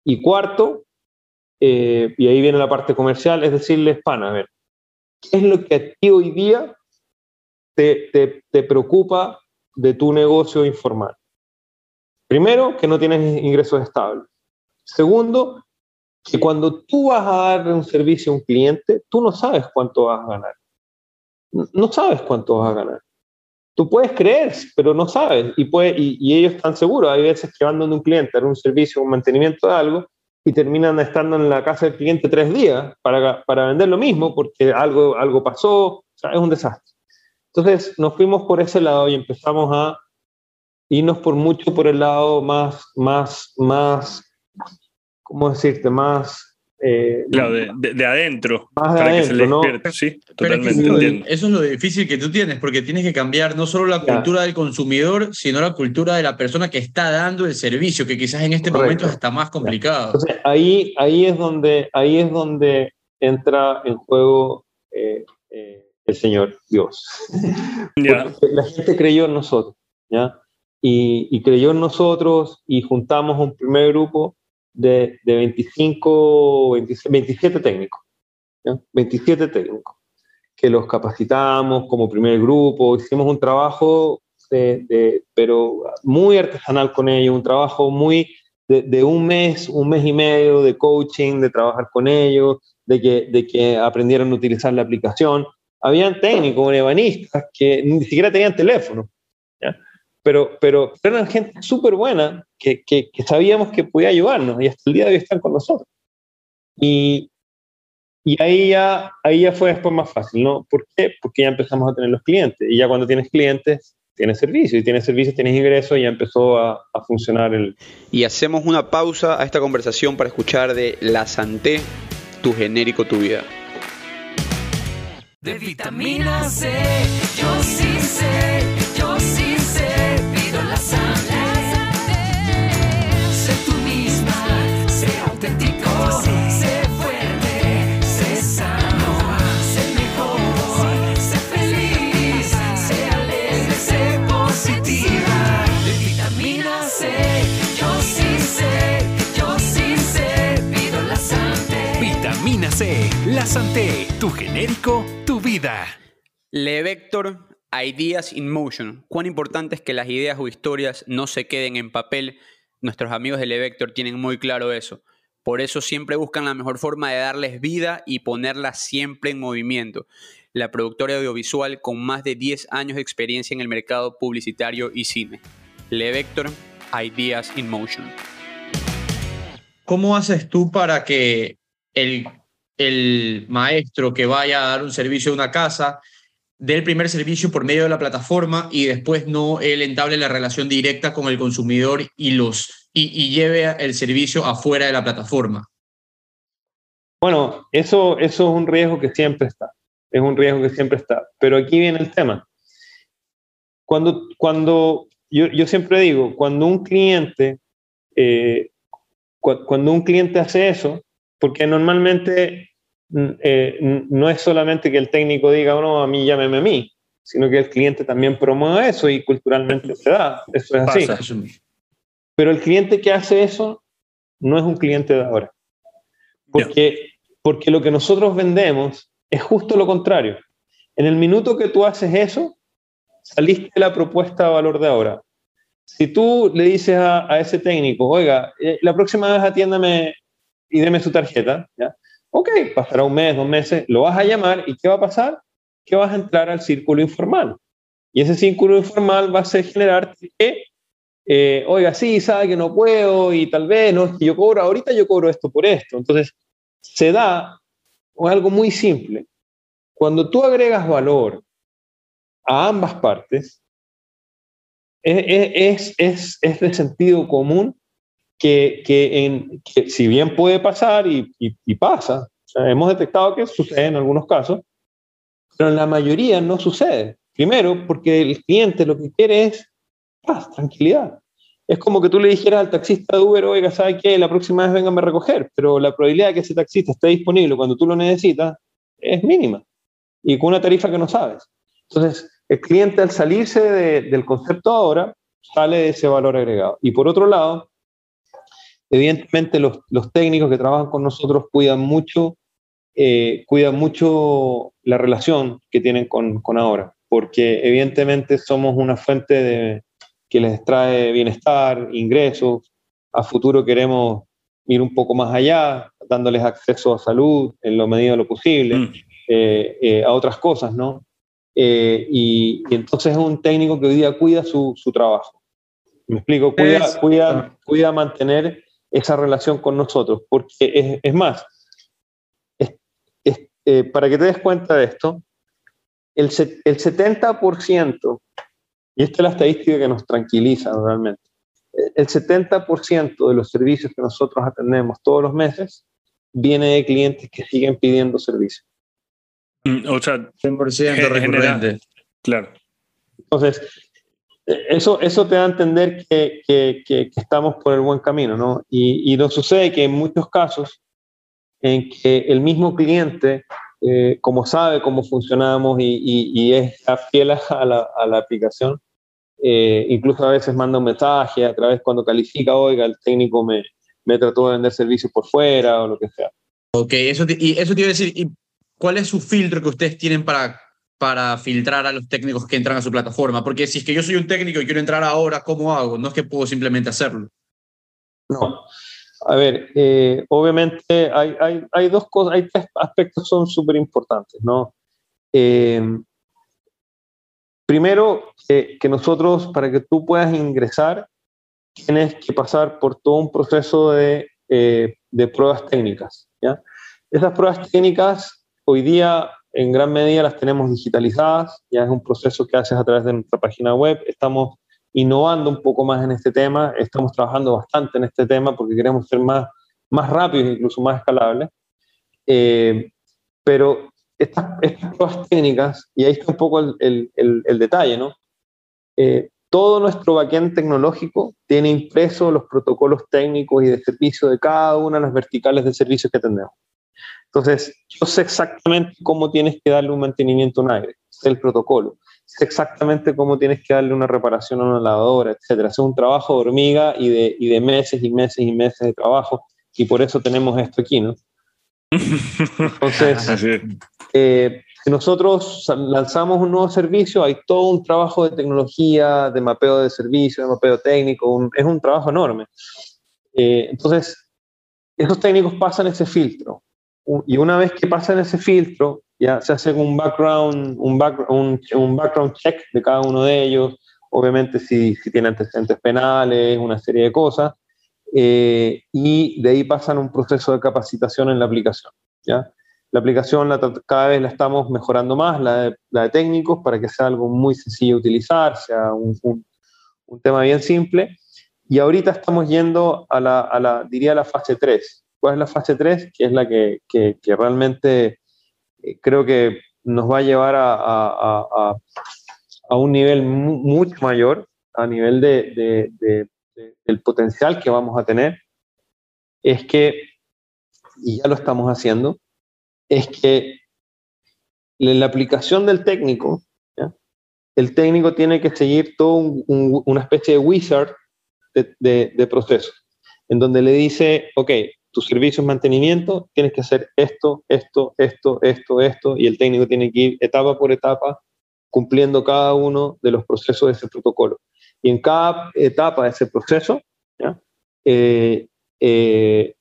Y cuarto, eh, y ahí viene la parte comercial, es decirles, pana, a ver, ¿qué es lo que a ti hoy día te, te, preocupa de tu negocio informal? Primero, que no tienes ingresos estables. Segundo, que cuando tú vas a dar un servicio a un cliente, tú no sabes cuánto vas a ganar. No sabes cuánto vas a ganar. Tú puedes creer, pero no sabes. Y, puede, y, ellos están seguros. Hay veces que van donde un cliente a un servicio, un mantenimiento de algo, y terminan estando en la casa del cliente tres días para, para vender lo mismo porque algo, algo pasó. O sea, es un desastre. Entonces nos fuimos por ese lado y empezamos a irnos por mucho por el lado más, más, más, ¿cómo decirte? Más... Eh, claro, de, adentro. Más de adentro, Sí, totalmente. eso es lo difícil que tú tienes, porque tienes que cambiar no solo la cultura del consumidor, sino la cultura de la persona que está dando el servicio, que quizás en este momento está más complicado. Entonces, ahí, ahí, es donde, ahí es donde entra en juego eh, eh, el Señor Dios. La gente creyó en nosotros, ¿ya? Y, creyó en nosotros y juntamos un primer grupo de, de 25, 27, técnicos, ¿ya? 27 técnicos, que los capacitamos como primer grupo, hicimos un trabajo, de, pero muy artesanal con ellos, un trabajo muy de, de, un mes, un mes y medio de coaching, de trabajar con ellos, de que, de que aprendieran a utilizar la aplicación habían técnicos, ebanistas, que ni siquiera tenían teléfono, Pero, pero eran gente súper buena que, que, sabíamos que podía ayudarnos y hasta el día de hoy están con nosotros. Y, y ahí, ya, ahí ya fue después más fácil, ¿no? ¿Por qué? Porque ya empezamos a tener los clientes y ya cuando tienes clientes, tienes servicio y tienes servicio, tienes ingreso y ya empezó a, a funcionar el... Y hacemos una pausa a esta conversación para escuchar de La Santé, tu genérico, tu vida de vitamina C. Yo sí sé, Levector, Ideas in Motion. Cuán importante es que las ideas o historias no se queden en papel. Nuestros amigos de Levector tienen muy claro eso. Por eso siempre buscan la mejor forma de darles vida y ponerlas siempre en movimiento. La productora audiovisual con más de 10 años de experiencia en el mercado publicitario y cine. Levector, Ideas in Motion. ¿Cómo haces tú para que el, el maestro que vaya a dar un servicio a una casa dé el primer servicio por medio de la plataforma y después no él entable la relación directa con el consumidor y, los, y, y lleve el servicio afuera de la plataforma? Bueno, eso, eso es un riesgo que siempre está. Es un riesgo que siempre está. Pero aquí viene el tema. Cuando, cuando yo, yo siempre digo, cuando un cliente, eh, cu- cuando un cliente hace eso, porque normalmente eh, no es solamente que el técnico diga, "Oh, no, a mí llámeme a mí, sino que el cliente también promueve eso y culturalmente se da. Eso es así. Eso. Pero el cliente que hace eso no es un cliente de ahora. Porque, porque lo que nosotros vendemos es justo lo contrario. En el minuto que tú haces eso, saliste de la propuesta de valor de ahora. Si tú le dices a, a ese técnico, oiga, eh, la próxima vez atiéndame y deme su tarjeta, ¿ya? Ok, pasará un mes, dos meses, lo vas a llamar y ¿qué va a pasar? Que vas a entrar al círculo informal. Y ese círculo informal va a ser generar que eh, oiga, sí, sabe que no puedo y tal vez, no, es que yo cobro, ahorita yo cobro esto por esto. Entonces, se da algo muy simple. Cuando tú agregas valor a ambas partes, es, es, es, es de sentido común que, que, si bien puede pasar y, pasa, hemos detectado que sucede en algunos casos, pero en la mayoría no sucede. Primero, porque el cliente lo que quiere es paz, tranquilidad. Es como que tú le dijeras al taxista de Uber, oiga, ¿sabe qué? La próxima vez véngame a recoger, pero la probabilidad de que ese taxista esté disponible cuando tú lo necesitas es mínima y con una tarifa que no sabes. Entonces, el cliente al salirse de, del concepto ahora sale de ese valor agregado. Y por otro lado, evidentemente los, los técnicos que trabajan con nosotros cuidan mucho, eh, cuidan mucho la relación que tienen con, con ahora, porque evidentemente somos una fuente de, que les trae bienestar, ingresos. A futuro queremos ir un poco más allá, dándoles acceso a salud en lo medida de lo posible, mm. eh, eh, a otras cosas, ¿no? Eh, y, y, entonces es un técnico que hoy día cuida su, su trabajo. Me explico, cuida, cuida, cuida mantener esa relación con nosotros, porque es, es más, es, eh, para que te des cuenta de esto, el, el 70%, y esta es la estadística que nos tranquiliza realmente, el 70% de los servicios que nosotros atendemos todos los meses viene de clientes que siguen pidiendo servicios. O sea, 100% recurrente. Claro. Entonces, eso, eso te da a entender que, que, que, que estamos por el buen camino, ¿no? Y, y, nos sucede que en muchos casos, en que el mismo cliente, eh, como sabe cómo funcionamos y, y, y es fiel a la, a la aplicación, eh, incluso a veces manda un mensaje a través cuando califica, oiga, el técnico me, me trató de vender servicios por fuera o lo que sea. Ok, eso te, y eso te iba a decir, ¿y ¿cuál es su filtro que ustedes tienen para, para filtrar a los técnicos que entran a su plataforma? Porque si es que yo soy un técnico y quiero entrar ahora, ¿cómo hago? No es que puedo simplemente hacerlo. No. A ver, eh, obviamente hay, hay, hay, dos cosas, hay tres aspectos que son súper importantes, ¿no? Eh, primero, que, que nosotros, para que tú puedas ingresar, tienes que pasar por todo un proceso de, eh, de pruebas técnicas, ¿ya? Esas pruebas técnicas hoy día en gran medida las tenemos digitalizadas, ya es un proceso que haces a través de nuestra página web, estamos innovando un poco más en este tema, estamos trabajando bastante en este tema porque queremos ser más, más rápidos, incluso más escalables, eh, pero estas, estas, pruebas técnicas, y ahí está un poco el, el, el, el detalle, ¿no? Eh, todo nuestro backend tecnológico tiene impreso los protocolos técnicos y de servicio de cada una de las verticales de servicios que tenemos. Entonces, yo sé exactamente cómo tienes que darle un mantenimiento a un aire, sé el protocolo, sé exactamente cómo tienes que darle una reparación a una lavadora, etcétera. Es un trabajo de hormiga y de, y de meses y meses y meses de trabajo, y por eso tenemos esto aquí, ¿no? Entonces, es. eh, si nosotros lanzamos un nuevo servicio, hay todo un trabajo de tecnología, de mapeo de servicio, de mapeo técnico, un- es un trabajo enorme. Eh, entonces, esos técnicos pasan ese filtro. Y una vez que pasan ese filtro, ya se hace un background, un, back- un, un background check de cada uno de ellos, obviamente si, tiene antecedentes penales, una serie de cosas, eh, y de ahí pasan un proceso de capacitación en la aplicación. ¿ya? La aplicación cada vez la estamos mejorando más, la de, técnicos, para que sea algo muy sencillo de utilizar, sea un, tema bien simple. Y ahorita estamos yendo a la, a la, diría, la fase 3. ¿Cuál es la fase 3? Que es la que, realmente eh, creo que nos va a llevar a, un nivel mu- mucho mayor, a nivel de, de- de- de- del potencial que vamos a tener, es que, y ya lo estamos haciendo, es que en la aplicación del técnico, el técnico tiene que seguir todo un- un- una especie de wizard de, de proceso, en donde le dice, ok, tu servicio es mantenimiento, tienes que hacer esto, esto, esto, esto, esto, y el técnico tiene que ir etapa por etapa cumpliendo cada uno de los procesos de ese protocolo. Y en cada etapa de ese proceso. Eh, eh,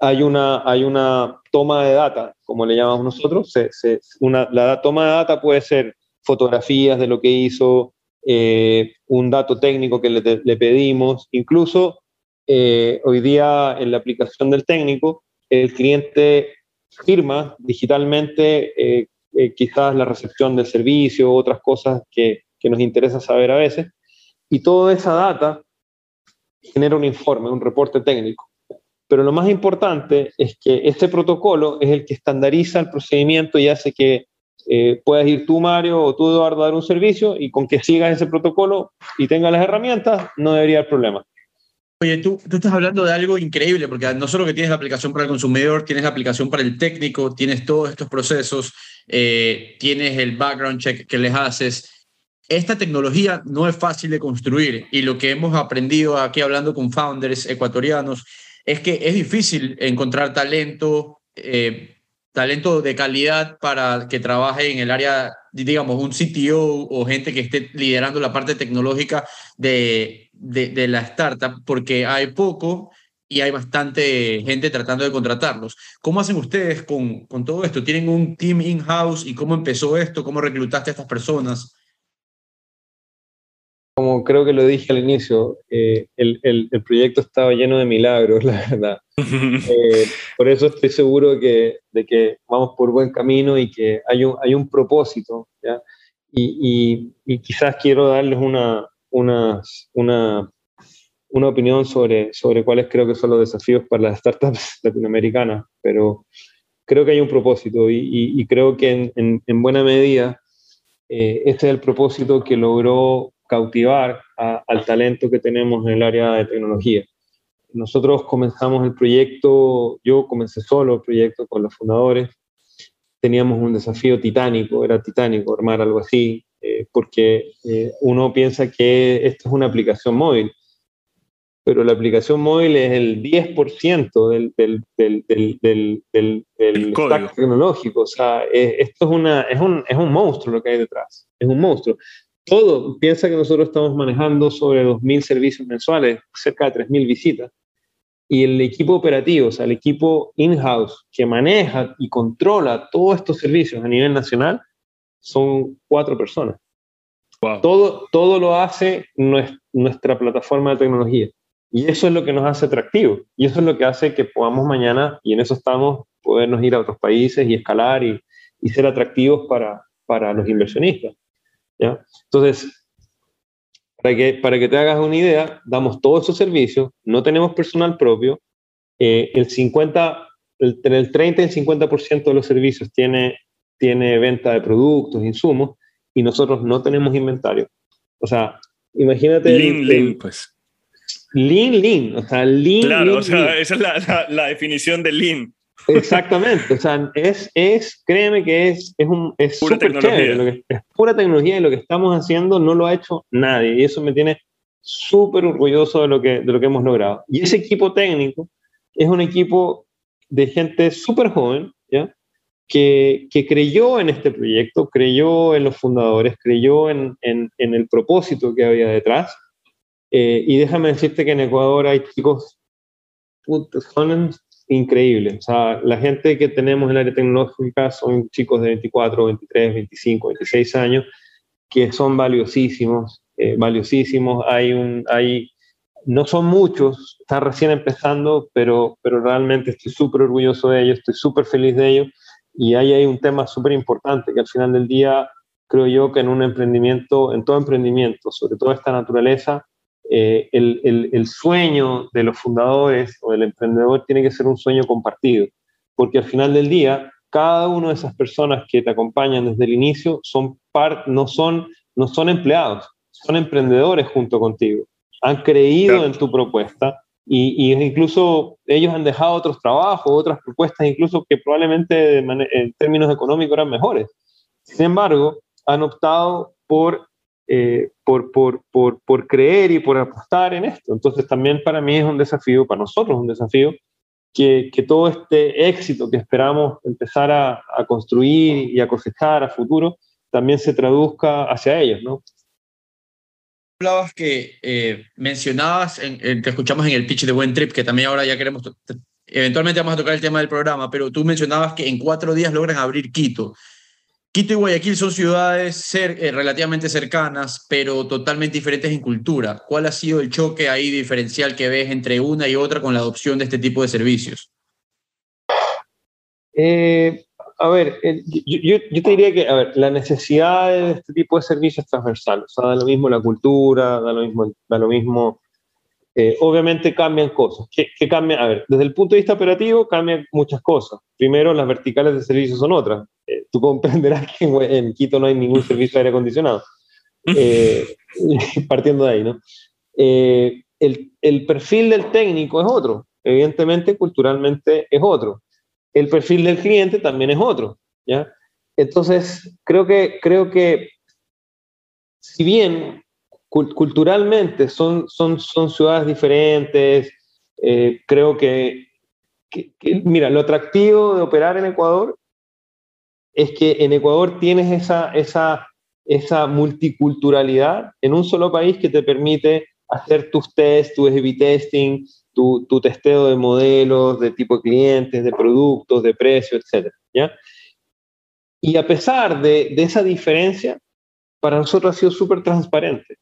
hay, una, hay una toma de data, como le llamamos nosotros. Una, la toma de data puede ser fotografías de lo que hizo, eh, un dato técnico que le pedimos, incluso eh, hoy día en la aplicación del técnico, el cliente firma digitalmente eh, eh, quizás la recepción del servicio, otras cosas que, nos interesa saber a veces, y toda esa data genera un informe, un reporte técnico. Pero lo más importante es que este protocolo es el que estandariza el procedimiento y hace que eh, puedas ir tú, Mario, o tú, Eduardo, a dar un servicio y con que sigas ese protocolo y tengas las herramientas, no debería haber problema. Oye, tú, tú estás hablando de algo increíble, porque no solo que tienes la aplicación para el consumidor, tienes la aplicación para el técnico, tienes todos estos procesos, eh, tienes el background check que les haces. Esta tecnología no es fácil de construir y lo que hemos aprendido aquí hablando con founders ecuatorianos es que es difícil encontrar talento, eh, talento de calidad para que trabaje en el área, digamos, un CTO o gente que esté liderando la parte tecnológica de, de, de la startup, porque hay poco y hay bastante gente tratando de contratarlos. ¿Cómo hacen ustedes con, con todo esto? ¿Tienen un team in-house y cómo empezó esto? ¿Cómo reclutaste a estas personas? Como creo que lo dije al inicio, eh, el, el, el, proyecto estaba lleno de milagros, la verdad. Eh, por eso estoy seguro que, de que vamos por buen camino y que hay un, hay un propósito. ¿ya? Y, y, y, quizás quiero darles una, una, una, una opinión sobre, sobre cuáles creo que son los desafíos para las startups latinoamericanas, pero creo que hay un propósito y, creo que en, en, en, buena medida eh, este es el propósito que logró cautivar al talento que tenemos en el área de tecnología. Nosotros comenzamos el proyecto, yo comencé solo el proyecto con los fundadores, teníamos un desafío titánico, era titánico armar algo así, eh, porque eh, uno piensa que esto es una aplicación móvil, pero la aplicación móvil es el 10% del, del, del, del, del, del, del stack tecnológico. O sea, es, esto es, una, es, un, es un monstruo lo que hay detrás. Es un monstruo. Todo, piensa que nosotros estamos manejando sobre 2.000 servicios mensuales, cerca de 3.000 visitas. Y el equipo operativo, o sea, el equipo in-house que maneja y controla todos estos servicios a nivel nacional, son cuatro personas. Wow. Todo, todo lo hace nuestra plataforma de tecnología. Y eso es lo que nos hace atractivos. Y eso es lo que hace que podamos mañana, y en eso estamos, podernos ir a otros países y escalar y, y ser atractivos para, para los inversionistas. ¿ya? Entonces, para que, para que te hagas una idea, damos todos esos servicios, no tenemos personal propio, eh, el 50, el, el 30 y el 50% de los servicios tiene, tiene venta de productos, insumos, y nosotros no tenemos inventario. O sea, imagínate... Lean, el, lean, pues. Lean, lean, o sea, lean. Claro, lean, o sea, lean. esa es la, la, la, definición de lean. Exactamente, o sea, es, es créeme que es, es, un, es pura chévere, lo que, es pura tecnología y lo que estamos haciendo no lo ha hecho nadie y eso me tiene súper orgulloso de lo, que, de lo que hemos logrado. Y ese equipo técnico es un equipo de gente súper joven. Que, creyó en este proyecto, creyó en los fundadores, creyó en el propósito que había detrás. Eh, y déjame decirte que en Ecuador hay chicos, son increíbles. O sea, la gente que tenemos en el área tecnológica son chicos de 24, 23, 25, 26 años que son valiosísimos, eh, valiosísimos. Hay un, hay, no son muchos, están recién empezando, pero, pero realmente estoy súper orgulloso de ellos, estoy súper feliz de ellos. Y ahí hay un tema súper importante que al final del día creo yo que en un emprendimiento, en todo emprendimiento, sobre todo esta naturaleza, eh, el, el, el, sueño de los fundadores o del emprendedor tiene que ser un sueño compartido, porque al final del día, cada una de esas personas que te acompañan desde el inicio son part, no, son, no son empleados, son emprendedores junto contigo han creído claro. en tu propuesta y, y, incluso ellos han dejado otros trabajos, otras propuestas, incluso que probablemente en términos económicos eran mejores. Sin embargo, han optado por, eh, por, por, por, por creer y por apostar en esto. Entonces también para mí es un desafío, para nosotros es un desafío, que, que, todo este éxito que esperamos empezar a, a, construir y a cosechar a futuro también se traduzca hacia ellos, ¿no? Hablabas que eh, mencionabas, en, en, te escuchamos en el pitch de Buen Trip, que también ahora ya queremos, eventualmente vamos a tocar el tema del programa, pero tú mencionabas que en cuatro días logran abrir Quito. Quito y Guayaquil son ciudades eh, relativamente cercanas, pero totalmente diferentes en cultura. ¿Cuál ha sido el choque ahí diferencial que ves entre una y otra con la adopción de este tipo de servicios? Eh, a ver, eh, yo, yo, te diría que, a ver, la necesidad de este tipo de servicios transversales, o sea, da lo mismo la cultura, da lo mismo, da lo mismo eh, obviamente cambian cosas. ¿Qué, ¿Qué, cambia? A ver, desde el punto de vista operativo cambian muchas cosas. Primero, las verticales de servicios son otras. Eh, tú comprenderás que en, en, Quito no hay ningún servicio de aire acondicionado. Eh, partiendo de ahí, ¿no? El, el perfil del técnico es otro. Evidentemente, culturalmente es otro el perfil del cliente también es otro, ¿ya? Entonces, creo que, creo que si bien culturalmente son, son, son ciudades diferentes, eh, creo que, mira, lo atractivo de operar en Ecuador es que en Ecuador tienes esa, esa, esa multiculturalidad en un solo país que te permite hacer tus tests, tu A-B testing, tu, tu, testeo de modelos, de tipo de clientes, de productos, de precios, etc. ¿ya? Y a pesar de, de esa diferencia, para nosotros ha sido súper transparente.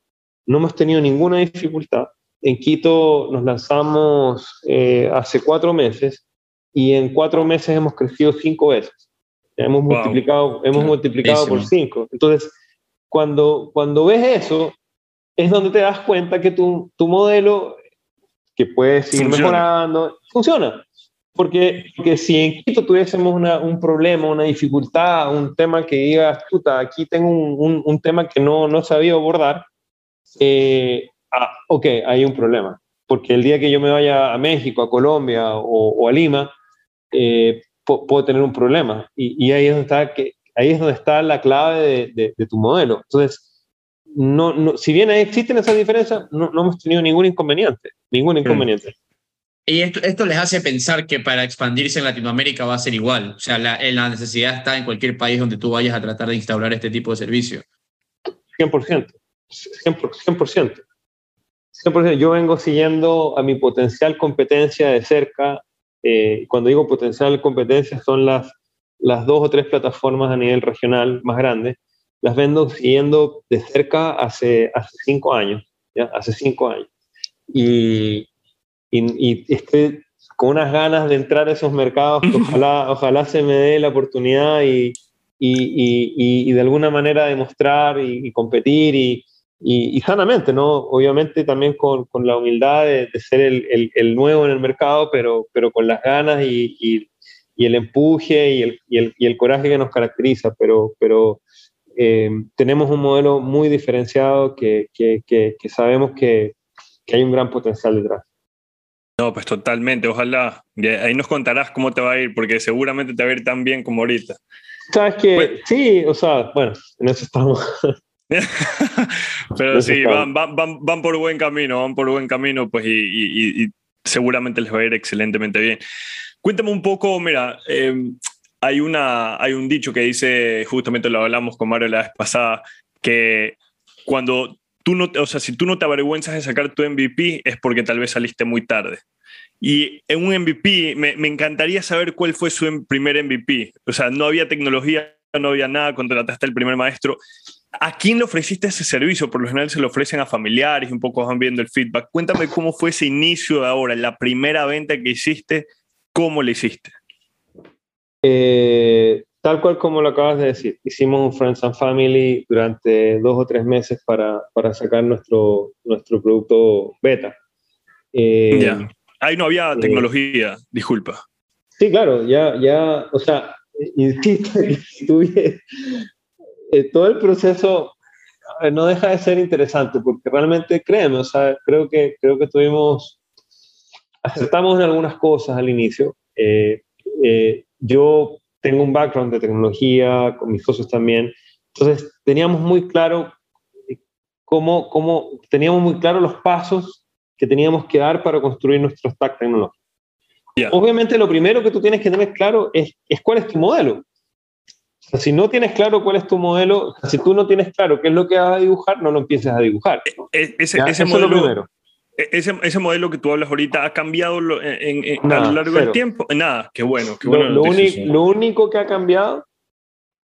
No hemos tenido ninguna dificultad. En Quito nos lanzamos eh, hace cuatro meses y en cuatro meses hemos crecido cinco veces. Hemos wow. multiplicado, hemos multiplicado por cinco. Entonces, cuando, cuando ves eso, es donde te das cuenta que tu, tu modelo que puede seguir funciona. mejorando, funciona. Porque, porque, si en Quito tuviésemos una, un problema, una dificultad, un tema que digas, puta, aquí tengo un, un, un tema que no, no sabía abordar, eh, ah, ok, hay un problema. Porque el día que yo me vaya a México, a Colombia o, o a Lima, eh, puedo tener un problema. Y, y, ahí, es donde está, que, ahí es donde está la clave de, de, de tu modelo. Entonces, no, no, si bien existen esas diferencias, no, no, hemos tenido ningún inconveniente, ningún inconveniente. Y esto, esto, les hace pensar que para expandirse en Latinoamérica va a ser igual. O sea, la, la, necesidad está en cualquier país donde tú vayas a tratar de instaurar este tipo de servicio. 100%. 100%. 100%. Yo vengo siguiendo a mi potencial competencia de cerca. Eh, cuando digo potencial competencia, son las, las dos o tres plataformas a nivel regional más grandes las vengo siguiendo de cerca hace, hace cinco años, ¿ya? Hace cinco años. Y, y, y, estoy con unas ganas de entrar a esos mercados que ojalá, ojalá se me dé la oportunidad y, y, y de alguna manera demostrar y, competir y, y, sanamente, ¿no? Obviamente también con, con la humildad de, de ser el, el, el, nuevo en el mercado, pero, pero con las ganas y, y, el empuje y el, y el, y el coraje que nos caracteriza, pero, pero, eh, tenemos un modelo muy diferenciado que, que, que, que sabemos que, hay un gran potencial detrás. No, pues totalmente, ojalá. Ahí nos contarás cómo te va a ir, porque seguramente te va a ir tan bien como ahorita. Sabes que pues, sí, o sea, bueno, en eso estamos. Pero sí, van, van, van, van, por buen camino, van por buen camino, pues y, y, y seguramente les va a ir excelentemente bien. Cuéntame un poco, mira, eh, hay, una, hay un dicho que dice, justamente lo hablamos con Mario la vez pasada, que cuando tú no, o sea, si tú no te avergüenzas de sacar tu MVP es porque tal vez saliste muy tarde. Y en un MVP, me, me encantaría saber cuál fue su em- primer MVP. O sea, no había tecnología, no había nada, contrataste al primer maestro. ¿A quién le ofreciste ese servicio? Por lo general se lo ofrecen a familiares, un poco van viendo el feedback. Cuéntame cómo fue ese inicio de ahora, la primera venta que hiciste, cómo le hiciste. Eh, tal cual como lo acabas de decir, hicimos un Friends and Family durante dos o tres meses para, para sacar nuestro, nuestro producto beta. Eh, Ya. Ahí no había eh, tecnología, disculpa. Sí, claro, ya, ya, o sea, insisto, tuviera- eh, todo el proceso eh, no deja de ser interesante, porque realmente, créeme, o sea, creo que, creo que tuvimos, acertamos en algunas cosas al inicio. Eh, eh, yo tengo un background de tecnología, con mis socios también, entonces teníamos muy claro eh, cómo, cómo, teníamos muy claro los pasos que teníamos que dar para construir nuestro stack tecnológico. Ya. Obviamente lo primero que tú tienes que tener claro es, es cuál es tu modelo. O sea, si no tienes claro cuál es tu modelo, si tú no tienes claro qué es lo que vas a dibujar, no lo empieces a dibujar. ¿no? E- Ese, ese eso es lo modelo, primero. E- ese, ese modelo que tú hablas ahorita ha cambiado lo- en- en- a lo largo cero. del tiempo. Nada, qué bueno, qué Lo, bueno. lo uni- lo único que ha cambiado,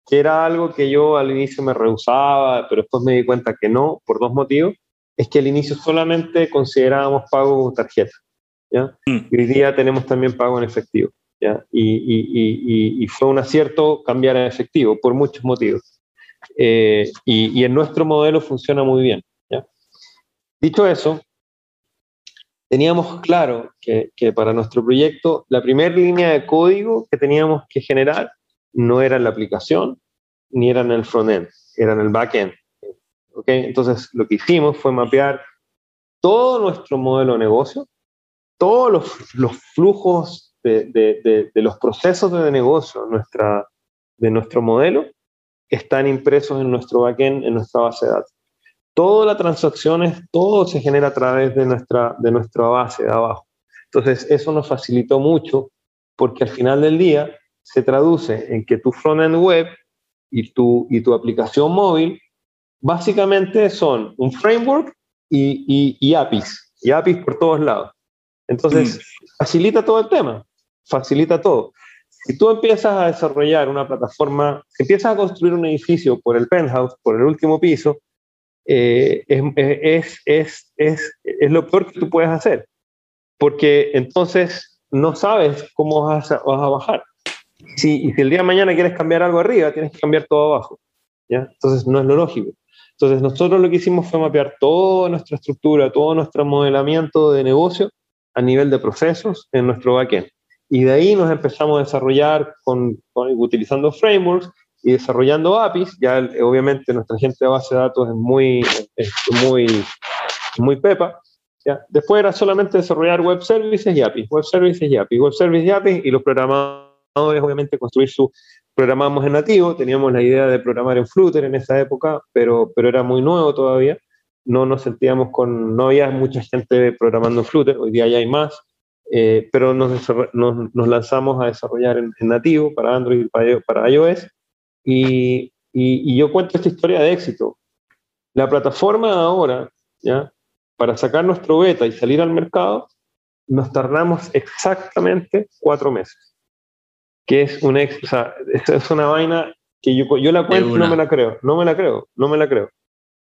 que era algo que yo al inicio me rehusaba, pero después me di cuenta que no, por dos motivos, es que al inicio solamente considerábamos pago con tarjeta. ¿ya? Mm. Y hoy día tenemos también pago en efectivo. ¿ya? Y, y- y- y- fue un acierto cambiar a efectivo por muchos motivos. Eh, y, y en nuestro modelo funciona muy bien. ¿ya? Dicho eso, teníamos claro que, para nuestro proyecto la primera línea de código que teníamos que generar no era la aplicación ni era en el frontend, era en el backend. ¿ok? Entonces lo que hicimos fue mapear todo nuestro modelo de negocio, todos los, flujos de, los procesos de negocio de nuestro modelo están impresos en nuestro backend, en nuestra base de datos. Todas las transacciones, todo se genera a través de nuestra, de nuestra base de abajo. Entonces, eso nos facilitó mucho porque al final del día se traduce en que tu frontend web y tu, y tu aplicación móvil básicamente son un framework y, y- y APIs, y APIs por todos lados. Entonces, facilita todo el tema, facilita todo. Si tú empiezas a desarrollar una plataforma, si empiezas a construir un edificio por el penthouse, por el último piso, eh, es, es, es, es, lo peor que tú puedes hacer, porque entonces no sabes cómo vas a, vas a bajar. Si, y si el día de mañana quieres cambiar algo arriba, tienes que cambiar todo abajo. ¿ya? Entonces no es lo lógico. Entonces nosotros lo que hicimos fue mapear toda nuestra estructura, todo nuestro modelamiento de negocio a nivel de procesos en nuestro backend. Y de ahí nos empezamos a desarrollar con, con- utilizando frameworks y desarrollando APIs. Ya obviamente nuestra gente de base de datos es muy, es muy, muy pepa. ¿ya? Después era solamente desarrollar web services y APIs, web services y APIs, web services y APIs, y los programadores obviamente construir su, programamos en nativo, teníamos la idea de programar en Flutter en esa época, pero, pero era muy nuevo todavía, no nos sentíamos con, no había mucha gente programando en Flutter, hoy día ya hay más, eh, pero nos, nos, nos lanzamos a desarrollar en, en nativo para Android y para, para iOS, y, y, y yo cuento esta historia de éxito. La plataforma ahora, ¿ya? para sacar nuestro beta y salir al mercado, nos tardamos exactamente cuatro meses. Que es una, ex- o sea, es, es una vaina que yo, yo la cuento y no me la creo, no me la creo, no me la creo.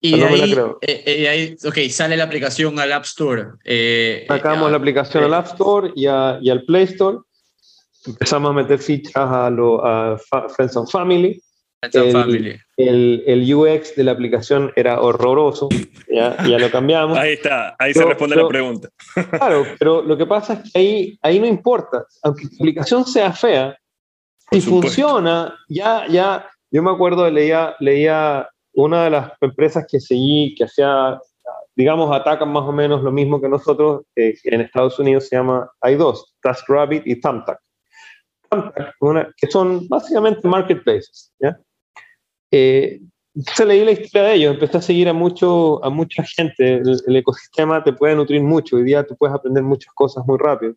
Y No ahí, eh, eh, ahí, ok, sale la aplicación al App Store. eh, Sacamos eh, la aplicación eh, al App Store y, a- y al Play Store. Empezamos a meter fichas a, lo, a Friends and Family. Friends and el- Family. El, el UX de la aplicación era horroroso, ya, ya lo cambiamos. Ahí está, ahí se Yo- responde yo- la pregunta. Claro, pero lo que pasa es que ahí, ahí no importa. Aunque tu aplicación sea fea, Por si supuesto. funciona, ya, ya, yo me acuerdo, leía, leía una de las empresas que seguí, que hacía, digamos, atacan más o menos lo mismo que nosotros, eh, que en Estados Unidos se llama, hay dos, TaskRabbit y Thumbtack. Thumbtack, una- que son básicamente marketplaces, ¿ya? Eh, entonces leí la historia de ellos, empecé a seguir a, mucho, a mucha gente, el, el ecosistema te puede nutrir mucho, hoy día tú puedes aprender muchas cosas muy rápido.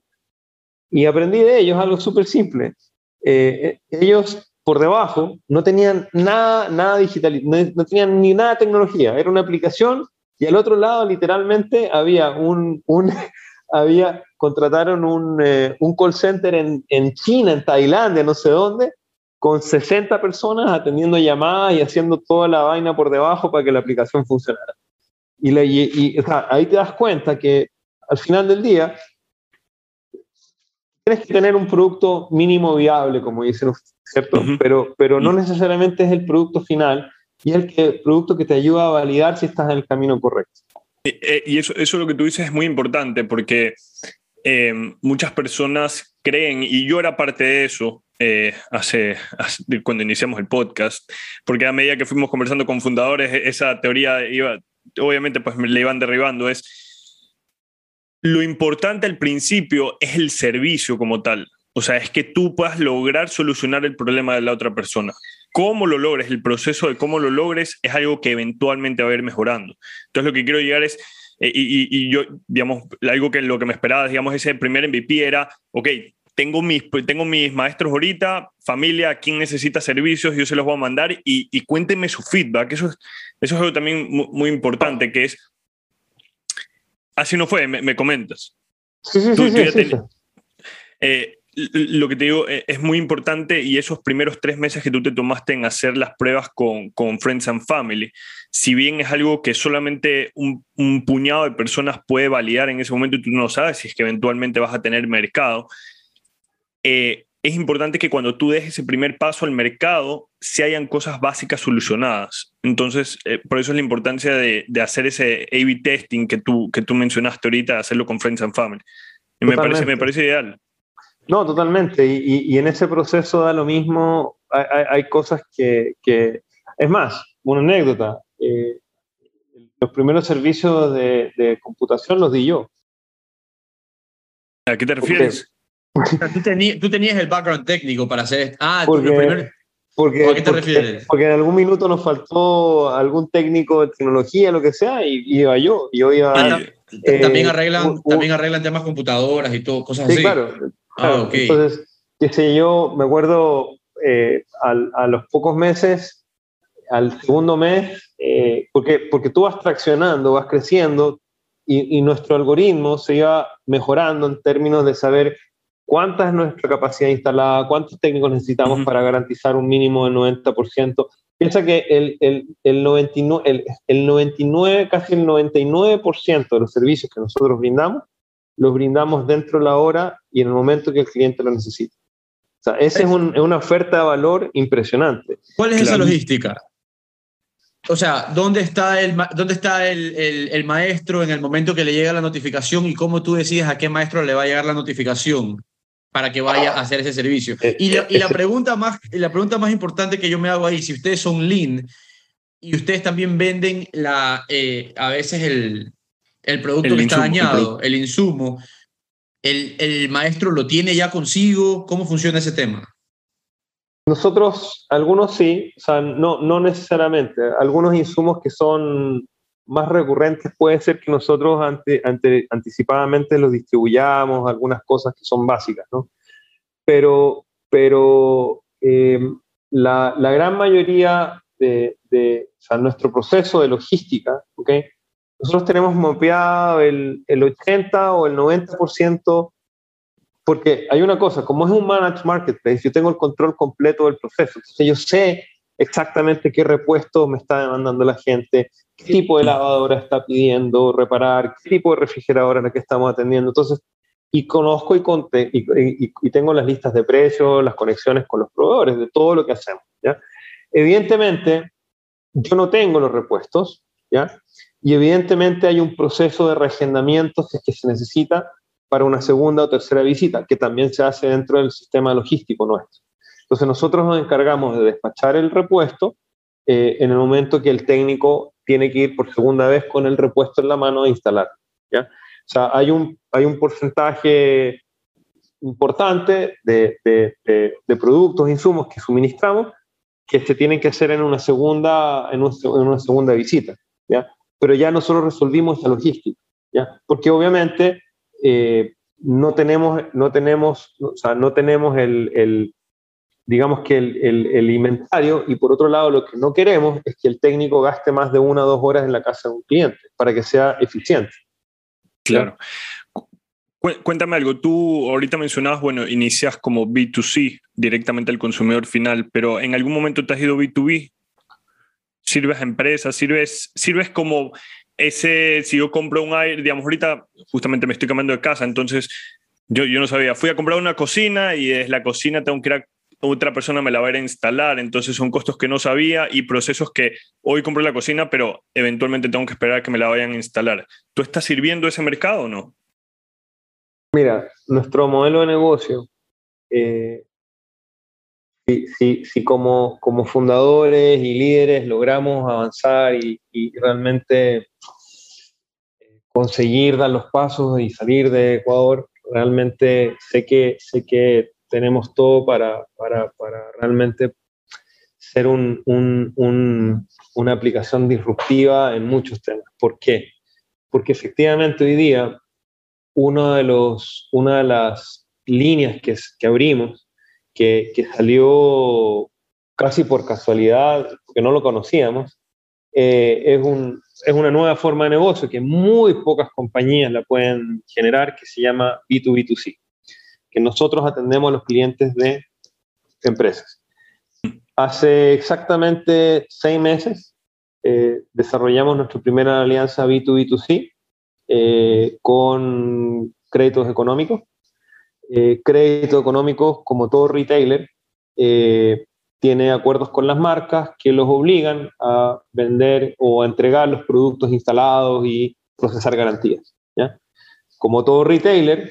y aprendí de ellos algo súper simple. Eh, ellos por debajo no tenían nada, nada digital, no, no, tenían ni nada de tecnología, era una aplicación y al otro lado literalmente había un, un había, contrataron un, eh, un call center en, en, China, en Tailandia, no sé dónde, con 60 personas atendiendo llamadas y haciendo toda la vaina por debajo para que la aplicación funcionara. Y, la, y, y o sea, ahí te das cuenta que al final del día tienes que tener un producto mínimo viable, como dicen ustedes, ¿cierto? Uh -huh. pero, pero no necesariamente es el producto final y es el, que, el producto que te ayuda a validar si estás en el camino correcto. Y eso, eso lo que tú dices es muy importante porque eh, muchas personas creen, y yo era parte de eso eh, hace, hace, cuando iniciamos el podcast, porque a medida que fuimos conversando con fundadores, esa teoría iba, obviamente pues le iban derribando, es lo importante al principio es el servicio como tal. O sea, es que tú puedas lograr solucionar el problema de la otra persona. Cómo lo logres, el proceso de cómo lo logres es algo que eventualmente va a ir mejorando. Entonces, lo que quiero llegar es, eh, y, y, y, yo, digamos, algo que lo que me esperaba, digamos, ese primer MVP era, ok, tengo mis, tengo mis maestros ahorita, familia, quien necesita servicios, yo se los voy a mandar y, y cuéntenme su feedback. Eso es, eso es algo también muy, muy importante, que es, así no fue, me, me comentas. Sí, sí, tú, sí, tú sí, sí. Eh, lo que te digo eh, es muy importante y esos primeros tres meses que tú te tomaste en hacer las pruebas con, con Friends and Family, si bien es algo que solamente un, un, puñado de personas puede validar en ese momento y tú no sabes si es que eventualmente vas a tener mercado, eh, es importante que cuando tú des ese primer paso al mercado, se hayan cosas básicas solucionadas. Entonces, eh, por eso es la importancia de, de hacer ese A-B testing que tú, que tú mencionaste ahorita, hacerlo con Friends and Family. Y me parece, me parece ideal. No, totalmente. Y, y, y, en ese proceso da lo mismo. Hay, hay, hay cosas que, que, Es más, una anécdota. Eh, los primeros servicios de, de, computación los di yo. ¿A qué te refieres? Porque, tú, tenías, tú, tenías, el background técnico para hacer. Ah, porque, lo primero, porque, ¿A qué te porque, refieres? Porque en algún minuto nos faltó algún técnico de tecnología, lo que sea, y iba yo. Yo iba. Ah, eh, también, arreglan, un, también arreglan temas computadoras y todo, cosas sí, así. Claro, Ah, okay. Entonces, qué sé yo, me acuerdo eh, al, a los pocos meses, al segundo mes, eh, porque, porque tú vas traccionando, vas creciendo y, y, nuestro algoritmo se iba mejorando en términos de saber cuánta es nuestra capacidad instalada, cuántos técnicos necesitamos uh -huh. para garantizar un mínimo del 90%. Piensa que el, el, el, 99, el, el 99, casi el 99% de los servicios que nosotros brindamos los brindamos dentro de la hora y en el momento que el cliente lo necesita. O sea, esa es, un, es una oferta de valor impresionante. ¿Cuál es claro. esa logística? O sea, ¿dónde está, el, dónde está el, el, el, maestro en el momento que le llega la notificación y cómo tú decides a qué maestro le va a llegar la notificación para que vaya a hacer ese servicio? Y la, y la, pregunta, más, la pregunta más importante que yo me hago ahí, si ustedes son lean y ustedes también venden la, eh, a veces el, el producto el que insumo, está dañado, el, el insumo, el, el, maestro lo tiene ya consigo, ¿cómo funciona ese tema? Nosotros, algunos sí, o sea, no, no necesariamente, algunos insumos que son más recurrentes puede ser que nosotros ante, ante, anticipadamente los distribuyamos, algunas cosas que son básicas, ¿no? Pero, pero eh, la, la, gran mayoría de, de o sea, nuestro proceso de logística, ¿ok? Nosotros tenemos mapeado el, el 80 o el 90%, porque hay una cosa, como es un managed marketplace, yo tengo el control completo del proceso. Entonces yo sé exactamente qué repuestos me está demandando la gente, qué tipo de lavadora está pidiendo reparar, qué tipo de refrigeradora es la que estamos atendiendo. Entonces, y conozco y, conte, y, y, y, tengo las listas de precios, las conexiones con los proveedores, de todo lo que hacemos. ¿ya? Evidentemente, yo no tengo los repuestos, ¿ya? Y evidentemente hay un proceso de reagendamiento si es que se necesita para una segunda o tercera visita, que también se hace dentro del sistema logístico nuestro. Entonces nosotros nos encargamos de despachar el repuesto eh, en el momento que el técnico tiene que ir por segunda vez con el repuesto en la mano a instalar. ¿ya? O sea, hay un, hay un porcentaje importante de, de, de, de productos, insumos que suministramos que se tienen que hacer en una segunda, en, un, en una segunda visita. ¿ya? Pero ya nosotros resolvimos esa logística, ¿ya? Porque obviamente eh, no tenemos, no tenemos, o sea, no tenemos el, el digamos que el, el, el inventario y por otro lado lo que no queremos es que el técnico gaste más de una o dos horas en la casa de un cliente para que sea eficiente. Claro. Cu- Cuéntame algo, tú ahorita mencionabas, bueno, inicias como B2C directamente al consumidor final, pero ¿en algún momento te has ido B2B? ¿Sirves a empresas? ¿Sirves, sirves como ese, si yo compro un aire, digamos, ahorita justamente me estoy cambiando de casa, entonces yo, yo no sabía, fui a comprar una cocina y es la cocina tengo que ir a otra persona me la va a ir a instalar, entonces son costos que no sabía y procesos que hoy compré la cocina, pero eventualmente tengo que esperar a que me la vayan a instalar. ¿Tú estás sirviendo ese mercado o no? Mira, nuestro modelo de negocio, eh, si, si- si como, como fundadores y líderes logramos avanzar y, y realmente eh, conseguir dar los pasos y salir de Ecuador, realmente sé que, sé que tenemos todo para, para, para realmente ser un- un- un- una aplicación disruptiva en muchos temas. ¿Por qué? Porque efectivamente hoy día uno de los, una de las líneas que, que abrimos, que, que salió casi por casualidad, porque no lo conocíamos, eh, es, un, es una nueva forma de negocio que muy pocas compañías la pueden generar, que se llama B2B2C, que nosotros atendemos a los clientes de empresas. Hace exactamente seis meses eh, desarrollamos nuestra primera alianza B2B2C eh, con créditos económicos. Eh, créditos económicos, como todo retailer, eh, tiene acuerdos con las marcas que los obligan a vender o a entregar los productos instalados y procesar garantías. ¿ya? Como todo retailer,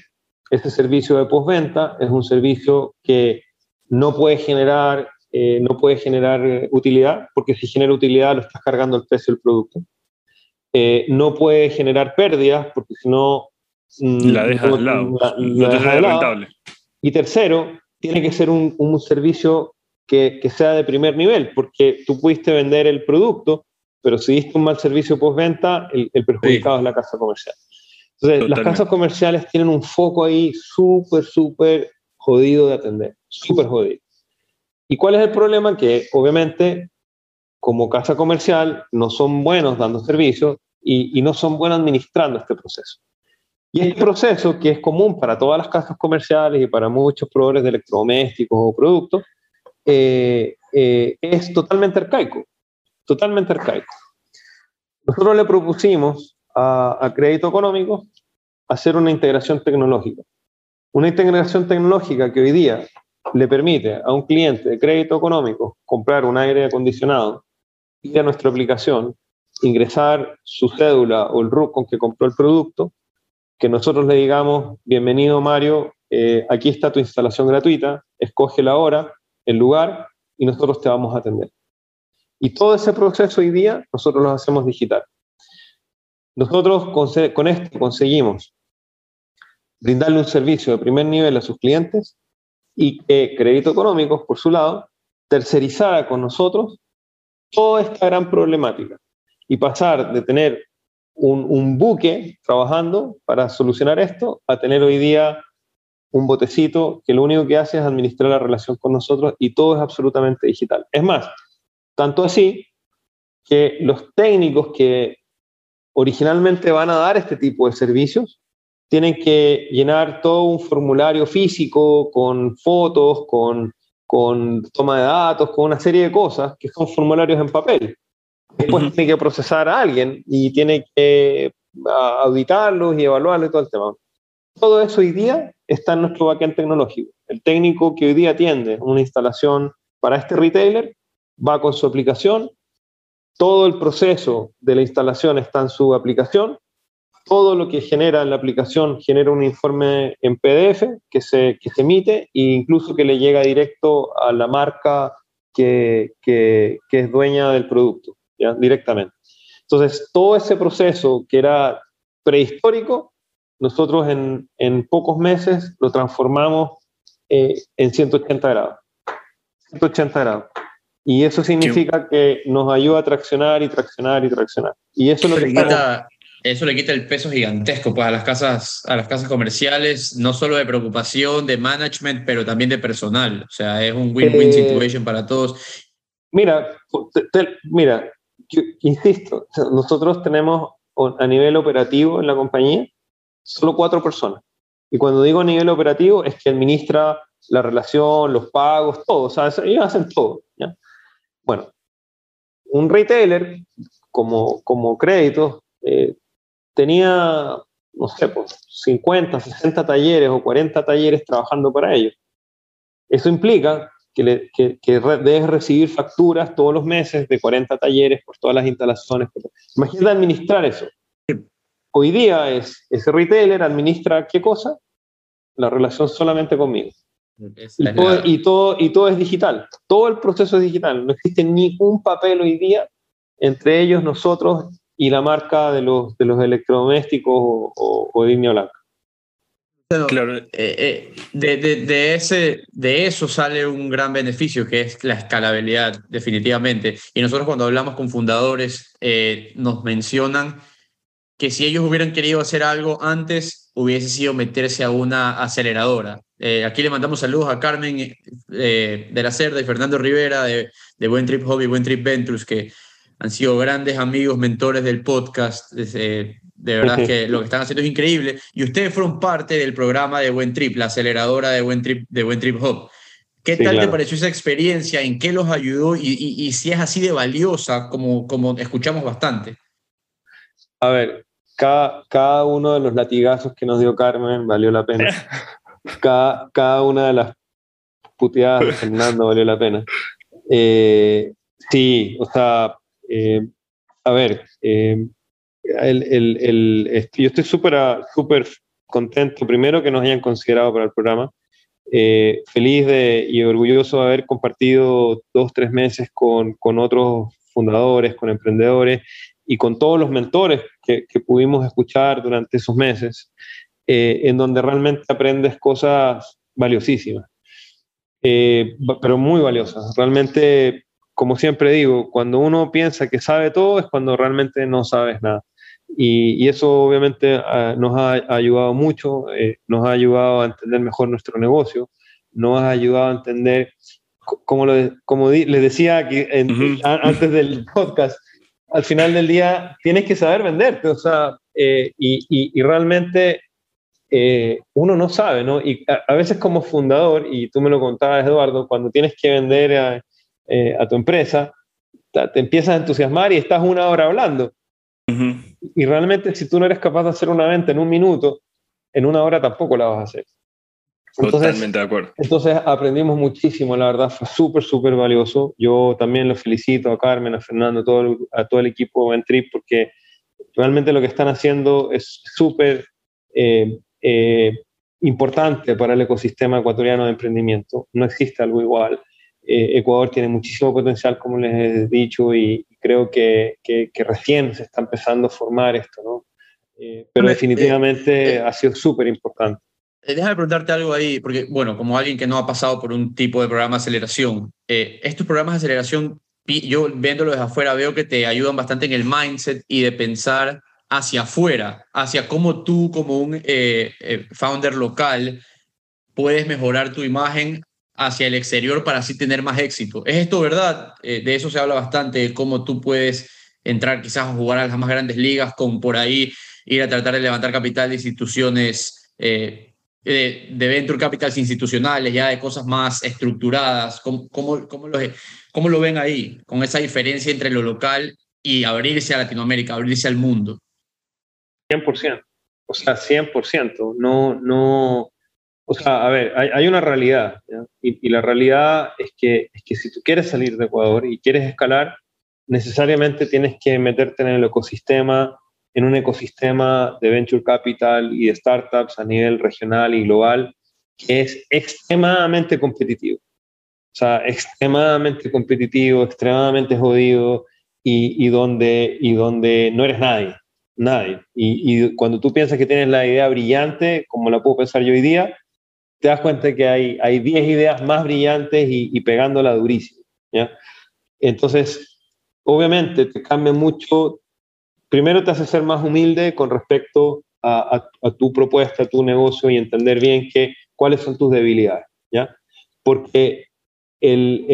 este servicio de postventa es un servicio que no puede generar, eh, no puede generar utilidad, porque si genera utilidad lo estás cargando el precio del producto. Eh, no puede generar pérdidas, porque si no... mm, La dejas no- de lado. la- no la sale de lado. rentable. Y tercero, tiene que ser un, un servicio que, que sea de primer nivel, porque tú pudiste vender el producto, pero si diste un mal servicio postventa, el, el perjudicado es la casa comercial. Entonces, las casas comerciales tienen un foco ahí súper, súper jodido de atender, súper jodido. ¿Y cuál es el problema? Que obviamente, como casa comercial, no son buenos dando servicios y, y no son buenos administrando este proceso. Y este proceso, que es común para todas las casas comerciales y para muchos proveedores de electrodomésticos o productos, eh, eh, es totalmente arcaico, totalmente arcaico. Nosotros le propusimos a, a Crédito Económico hacer una integración tecnológica. Una integración tecnológica que hoy día le permite a un cliente de crédito económico comprar un aire acondicionado, ir a nuestra aplicación, ingresar su cédula o el RUC con que compró el producto, que nosotros le digamos, bienvenido Mario, eh, aquí está tu instalación gratuita, escoge la hora, el lugar y nosotros te vamos a atender. Y todo ese proceso hoy día nosotros lo hacemos digital. Nosotros con, esto conseguimos brindarle un servicio de primer nivel a sus clientes y que Crédito Económicos, por su lado, tercerizara con nosotros toda esta gran problemática y pasar de tener un, buque trabajando para solucionar esto a tener hoy día un botecito que lo único que hace es administrar la relación con nosotros y todo es absolutamente digital. Es más, tanto así que los técnicos que originalmente van a dar este tipo de servicios tienen que llenar todo un formulario físico con fotos, con, con toma de datos, con una serie de cosas que son formularios en papel. Después uh -huh. tiene que procesar a alguien y tiene que auditarlos y evaluarlos y todo el tema. Todo eso hoy día está en nuestro backend tecnológico. El técnico que hoy día atiende una instalación para este retailer va con su aplicación, todo el proceso de la instalación está en su aplicación, todo lo que genera en la aplicación genera un informe en PDF que se, que se emite e incluso que le llega directo a la marca que, que, que es dueña del producto, ¿ya? directamente. Entonces, todo ese proceso que era prehistórico, nosotros en, en pocos meses lo transformamos eh, en 180 grados. 180 grados. Y eso significa que nos ayuda a traccionar y traccionar y traccionar. Y eso es lo que Quita, estamos... eso le quita el peso gigantesco pues, a, las casas, a las casas comerciales, no solo de preocupación, de management, pero también de personal. O sea, es un win-win Eh, situation para todos. Mira, te- te- mira, yo insisto, nosotros tenemos a nivel operativo en la compañía solo cuatro personas. Y cuando digo a nivel operativo es que administra la relación, los pagos, todo. O sea, ellos hacen todo. ¿ya? Bueno, un retailer como, como crédito eh, tenía, no sé, pues 50, 60 talleres o 40 talleres trabajando para ellos. Eso implica que, le- que- que re- debes recibir facturas todos los meses de 40 talleres por todas las instalaciones. Imagínate administrar eso. Hoy día es, ese retailer administra qué cosa? La relación solamente conmigo. Y todo, y, todo, y todo es digital. Todo el proceso es digital. No existe ni un papel hoy día entre ellos, nosotros y la marca de los, de los electrodomésticos o, o, o de línea blanca. Claro, Eh, eh, de, de- de ese, de eso sale un gran beneficio, que es la escalabilidad, definitivamente. Y nosotros cuando hablamos con fundadores, eh, nos mencionan que si ellos hubieran querido hacer algo antes, hubiese sido meterse a una aceleradora. Aquí le mandamos saludos a Carmen de la Cerda y Fernando Rivera de, de Buen Trip Hobby, Buen Trip Ventures, que han sido grandes amigos, mentores del podcast. De verdad que lo que están haciendo es increíble. Y ustedes fueron parte del programa de Buen Trip, la aceleradora de Buen Trip, de Buen Trip Hub. ¿Qué Sí, tal te pareció esa experiencia? ¿En qué los ayudó? Y, y- y si es así de valiosa, como, como escuchamos bastante. A ver, cada, cada uno de los latigazos que nos dio Carmen valió la pena. Cada, cada una de las puteadas de Fernando valió la pena. Eh, sí, o sea, eh, a ver, eh, el- el- yo estoy súper súper contento, primero que nos hayan considerado para el programa. Eh, feliz de, y orgulloso de haber compartido dos, tres meses con, con otros fundadores, con emprendedores y con todos los mentores que, que pudimos escuchar durante esos meses, eh, en donde realmente aprendes cosas valiosísimas, eh, pero muy valiosas. Realmente, como siempre digo, cuando uno piensa que sabe todo es cuando realmente no sabes nada. Y, y eso obviamente ah, nos ha ayudado mucho, eh, nos ha ayudado a entender mejor nuestro negocio, nos ha ayudado a entender, co- como, lo, como di- les decía aquí en- Ujú. a- antes del podcast, al final del día tienes que saber venderte, o sea, eh, y, y- y realmente eh, uno no sabe, ¿no? Y a, a veces como fundador, y tú me lo contabas, Eduardo, cuando tienes que vender a, eh, a tu empresa, te empiezas a entusiasmar y estás una hora hablando. Ujú. Y realmente si tú no eres capaz de hacer una venta en un minuto, en una hora tampoco la vas a hacer. Entonces, totalmente de acuerdo. entonces aprendimos muchísimo, la verdad, fue súper, súper valioso. Yo también los felicito a Carmen, a Fernando, a todo el, a todo el equipo de Ventrip, porque realmente lo que están haciendo es súper eh, eh, importante para el ecosistema ecuatoriano de emprendimiento. No existe algo igual. Eh, Ecuador tiene muchísimo potencial, como les he dicho, y creo que, que- que recién se está empezando a formar esto, ¿no? Eh, pero Hombre, definitivamente eh, eh, ha sido súper importante. Eh, Déjame preguntarte algo ahí, porque, bueno, como alguien que no ha pasado por un tipo de programa de aceleración, eh, estos programas de aceleración, yo viéndolo desde afuera, veo que te ayudan bastante en el mindset y de pensar hacia afuera, hacia cómo tú, como un eh, eh, founder local, puedes mejorar tu imagen hacia el exterior para así tener más éxito. ¿Es esto verdad? Eh, de eso se habla bastante, de cómo tú puedes entrar quizás a jugar a las más grandes ligas, con por ahí ir a tratar de levantar capital de instituciones, eh, de, de venture capitals institucionales, ya de cosas más estructuradas. ¿Cómo, cómo, cómo lo, ¿Cómo lo ven ahí, con esa diferencia entre lo local y abrirse a Latinoamérica, abrirse al mundo? 100%. O sea, 100%. No, no. O sea, a ver, hay, hay una realidad. Y, y, la realidad es que, es que si tú quieres salir de Ecuador y quieres escalar, necesariamente tienes que meterte en el ecosistema, en un ecosistema de venture capital y de startups a nivel regional y global, que es extremadamente competitivo. O sea, extremadamente competitivo, extremadamente jodido y, y donde, y donde no eres nadie. Nadie. Y, y, cuando tú piensas que tienes la idea brillante, como la puedo pensar yo hoy día, te das cuenta que hay, hay 10 ideas más brillantes y, y pegándola durísimo. ¿ya? Entonces, obviamente te cambia mucho primero te hace ser más humilde con respecto a, tu propuesta, a tu negocio y entender bien que, cuáles son tus debilidades, ¿ya? Porque el-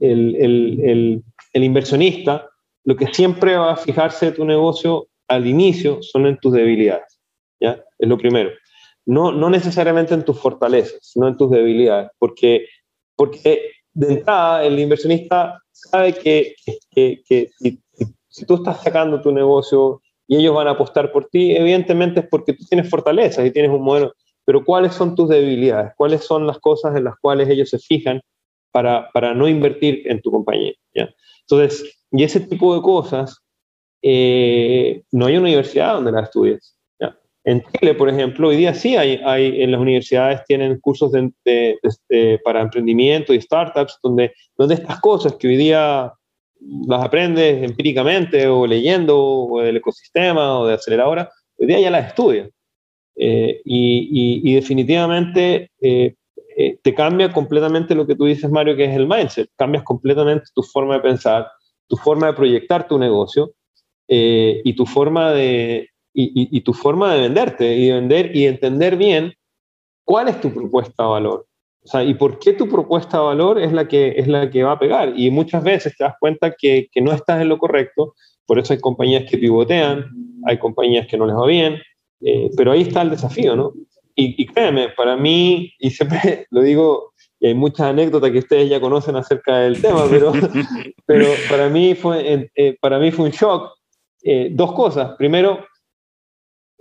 el inversionista lo que siempre va a fijarse de tu negocio al inicio son en tus debilidades, ¿ya? Es lo primero. No, no necesariamente en tus fortalezas, sino en tus debilidades, porque, porque de entrada el inversionista sabe que, que- si, tú estás sacando tu negocio y ellos van a apostar por ti, evidentemente es porque tú tienes fortalezas y tienes un modelo, pero ¿cuáles son tus debilidades? ¿Cuáles son las cosas en las cuales ellos se fijan para, para no invertir en tu compañía? Entonces, y ese tipo de cosas, eh, no hay universidad donde las estudies. En Chile, por ejemplo, hoy día sí hay, hay en las universidades tienen cursos de- de- de- para emprendimiento y startups, donde, donde estas cosas que hoy día las aprendes empíricamente o leyendo o del ecosistema o de aceleradora, hoy día ya las estudias. Eh, y, y- y definitivamente eh, eh, te cambia completamente lo que tú dices, Mario, que es el mindset. Cambias completamente tu forma de pensar, tu forma de proyectar tu negocio eh, y tu forma de y, y- y tu forma de venderte y de vender y entender bien cuál es tu propuesta de valor. O sea, y por qué tu propuesta de valor es la que, es la que va a pegar. Y muchas veces te das cuenta que, que no estás en lo correcto, por eso hay compañías que pivotean, hay compañías que no les va bien, eh, pero ahí está el desafío, ¿no? Y, y créeme, para mí, y siempre lo digo, y hay muchas anécdotas que ustedes ya conocen acerca del tema, pero, pero para, mí fue, eh, para mí fue un shock. Eh, dos cosas. Primero,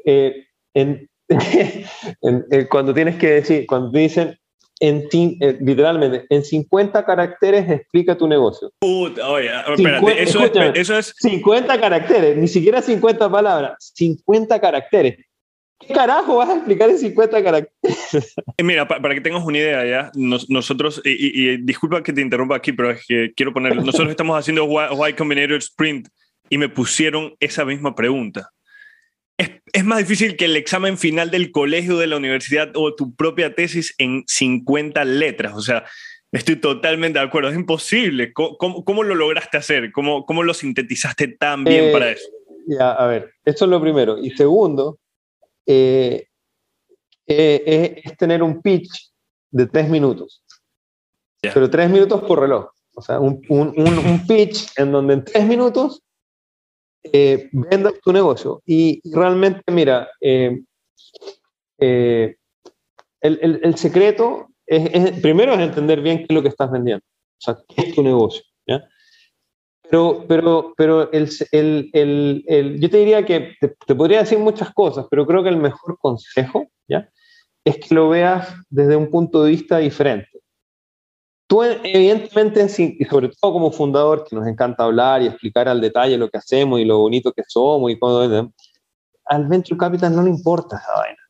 eh, en, en- eh, cuando tienes que decir, cuando dicen, en, eh, literalmente, en 50 caracteres explica tu negocio. Puta, oye, espérate, eso es, eso es 50 caracteres, ni siquiera 50 palabras, 50 caracteres. ¿Qué carajo vas a explicar en 50 caracteres? Eh, Mira, pa- para que tengas una idea, ya, nos- nosotros, y, y- y disculpa que te interrumpa aquí, pero es que quiero poner, nosotros estamos haciendo Y, Y Combinator Sprint y me pusieron esa misma pregunta. Es, es más difícil que el examen final del colegio, de la universidad o tu propia tesis en 50 letras. O sea, estoy totalmente de acuerdo. Es imposible. ¿Cómo, cómo- cómo lo lograste hacer? ¿Cómo, ¿Cómo lo sintetizaste tan bien Eh, para eso? Ya, a ver, eso es lo primero. Y segundo, eh, eh, es, es tener un pitch de tres minutos. Pero tres minutos por reloj. O sea, un, un- un- un pitch en donde en tres minutos eh, vendas tu negocio. Y, realmente, mira, eh, eh, el, el- secreto es, primero es entender bien qué es lo que estás vendiendo. O sea, qué es tu negocio. ¿ya? Pero, pero, pero el- el- yo te diría que te, te podría decir muchas cosas, pero creo que el mejor consejo ¿ya? es que lo veas desde un punto de vista diferente. Tú, evidentemente, y sobre todo como fundador, que nos encanta hablar y explicar al detalle lo que hacemos y lo bonito que somos y todo, al Venture Capital no le importa esa vaina.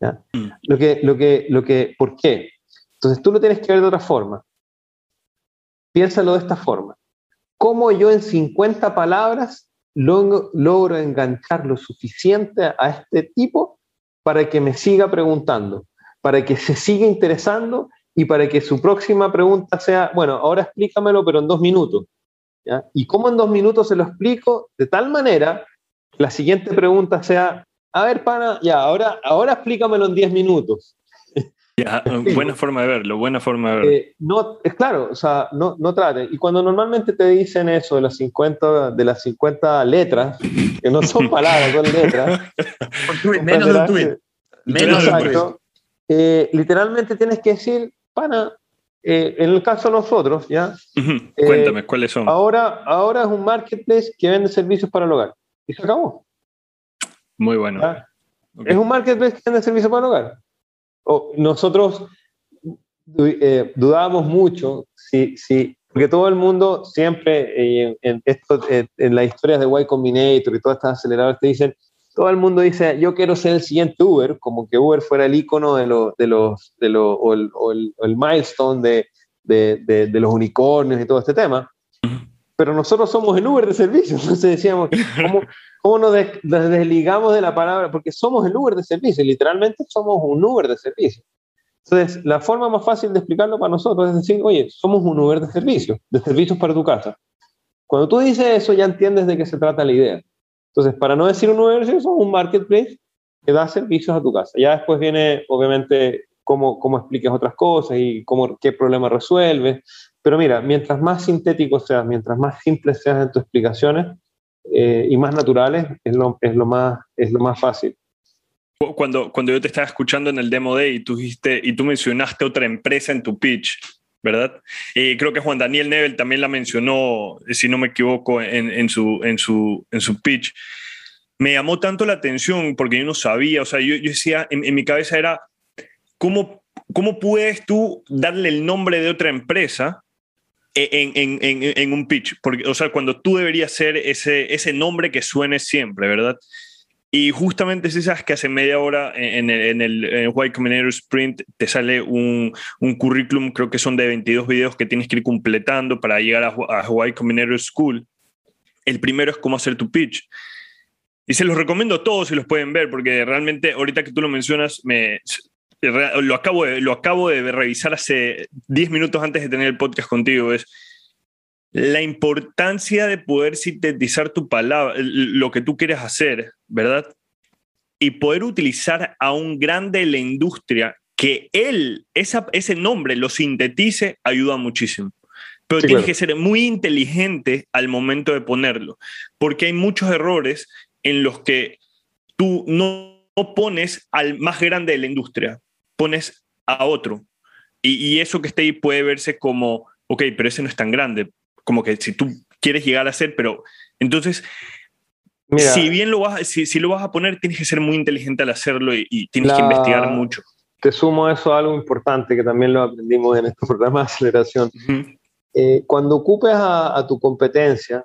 ¿ya? Mm. Lo que, lo que, lo que, ¿Por qué? Entonces tú lo tienes que ver de otra forma. Piénsalo de esta forma. ¿Cómo yo en 50 palabras logro, logro enganchar lo suficiente a este tipo para que me siga preguntando, para que se siga interesando y para que su próxima pregunta sea, bueno, ahora explícamelo, pero en dos minutos. ¿ya? ¿Y cómo en dos minutos se lo explico? De tal manera que la siguiente pregunta sea, a ver, pana, ya, ahora, ahora explícamelo en 10 minutos. Ya, buena forma de verlo, buena forma de verlo. Eh, no, es claro, o sea, no, no traten. Y cuando normalmente te dicen eso de las 50, de las 50 letras, que no son palabras, son letras. Menos de un tweet. Menos de un tweet. Exacto. Eh, literalmente tienes que decir, eh, en el caso de nosotros, ¿ya? Eh, Cuéntame, ¿cuáles son? Ahora, ahora es un marketplace que vende servicios para el hogar. Y se acabó. Muy bueno. ¿ya? Ok. Es un marketplace que vende servicios para el hogar. O nosotros eh, dudábamos mucho si, si, porque todo el mundo siempre eh, en, en esto, eh, en las historias de Y Combinator y todas estas aceleradoras te dicen, todo el mundo dice, yo quiero ser el siguiente Uber, como que Uber fuera el icono de, lo- de los, de lo- o, el, o el- o el milestone de, de- de- de los unicornios y todo este tema. Pero nosotros somos el Uber de servicios, entonces decíamos, ¿cómo, cómo nos, des- nos desligamos de la palabra? Porque somos el Uber de servicios, literalmente somos un Uber de servicios. Entonces, la forma más fácil de explicarlo para nosotros es decir, oye, somos un Uber de servicios, de servicios para tu casa. Cuando tú dices eso, ya entiendes de qué se trata la idea. Entonces, para no decir un Uber, son un marketplace que da servicios a tu casa. Ya después viene, obviamente, cómo, cómo expliques otras cosas y cómo, qué problema resuelves. Pero mira, mientras más sintético seas, mientras más simple seas en tus explicaciones eh, y más naturales, es lo, es, lo más, es lo más fácil. Cuando, cuando yo te estaba escuchando en el Demo Day y tú, dijiste, y tú mencionaste otra empresa en tu pitch, ¿verdad? Y creo que Juan Daniel Nebel también la mencionó, si no me equivoco, en, en, su, en, su, en su pitch. Me llamó tanto la atención porque yo no sabía, o sea, yo, yo decía, en, en mi cabeza era, ¿cómo, ¿cómo puedes tú darle el nombre de otra empresa en, en, en, un pitch? Porque, o sea, cuando tú deberías ser ese, ese nombre que suene siempre, ¿verdad? Y justamente si sabes que hace media hora en el, en el, White Combinator Sprint te sale un, un, currículum, creo que son de 22 videos que tienes que ir completando para llegar a, a White Combinator School. El primero es cómo hacer tu pitch. Y se los recomiendo a todos si los pueden ver, porque realmente ahorita que tú lo mencionas, me, lo acabo, de, lo acabo de revisar hace 10 minutos antes de tener el podcast contigo, es la importancia de poder sintetizar tu palabra, lo que tú quieres hacer, ¿verdad? Y poder utilizar a un grande de la industria que él, esa, ese nombre, lo sintetice, ayuda muchísimo. Pero sí, tienes claro. que ser muy inteligente al momento de ponerlo, porque hay muchos errores en los que tú no pones al más grande de la industria, pones a otro. Y, y, eso que está ahí puede verse como, ok, pero ese no es tan grande, como que si tú quieres llegar a ser, pero entonces, Mira, si bien lo vas, si, si, lo vas a poner, tienes que ser muy inteligente al hacerlo y, y tienes la, que investigar mucho. Te sumo a eso algo importante que también lo aprendimos en este programa de aceleración. Uh -huh. eh, cuando ocupes a, a tu competencia,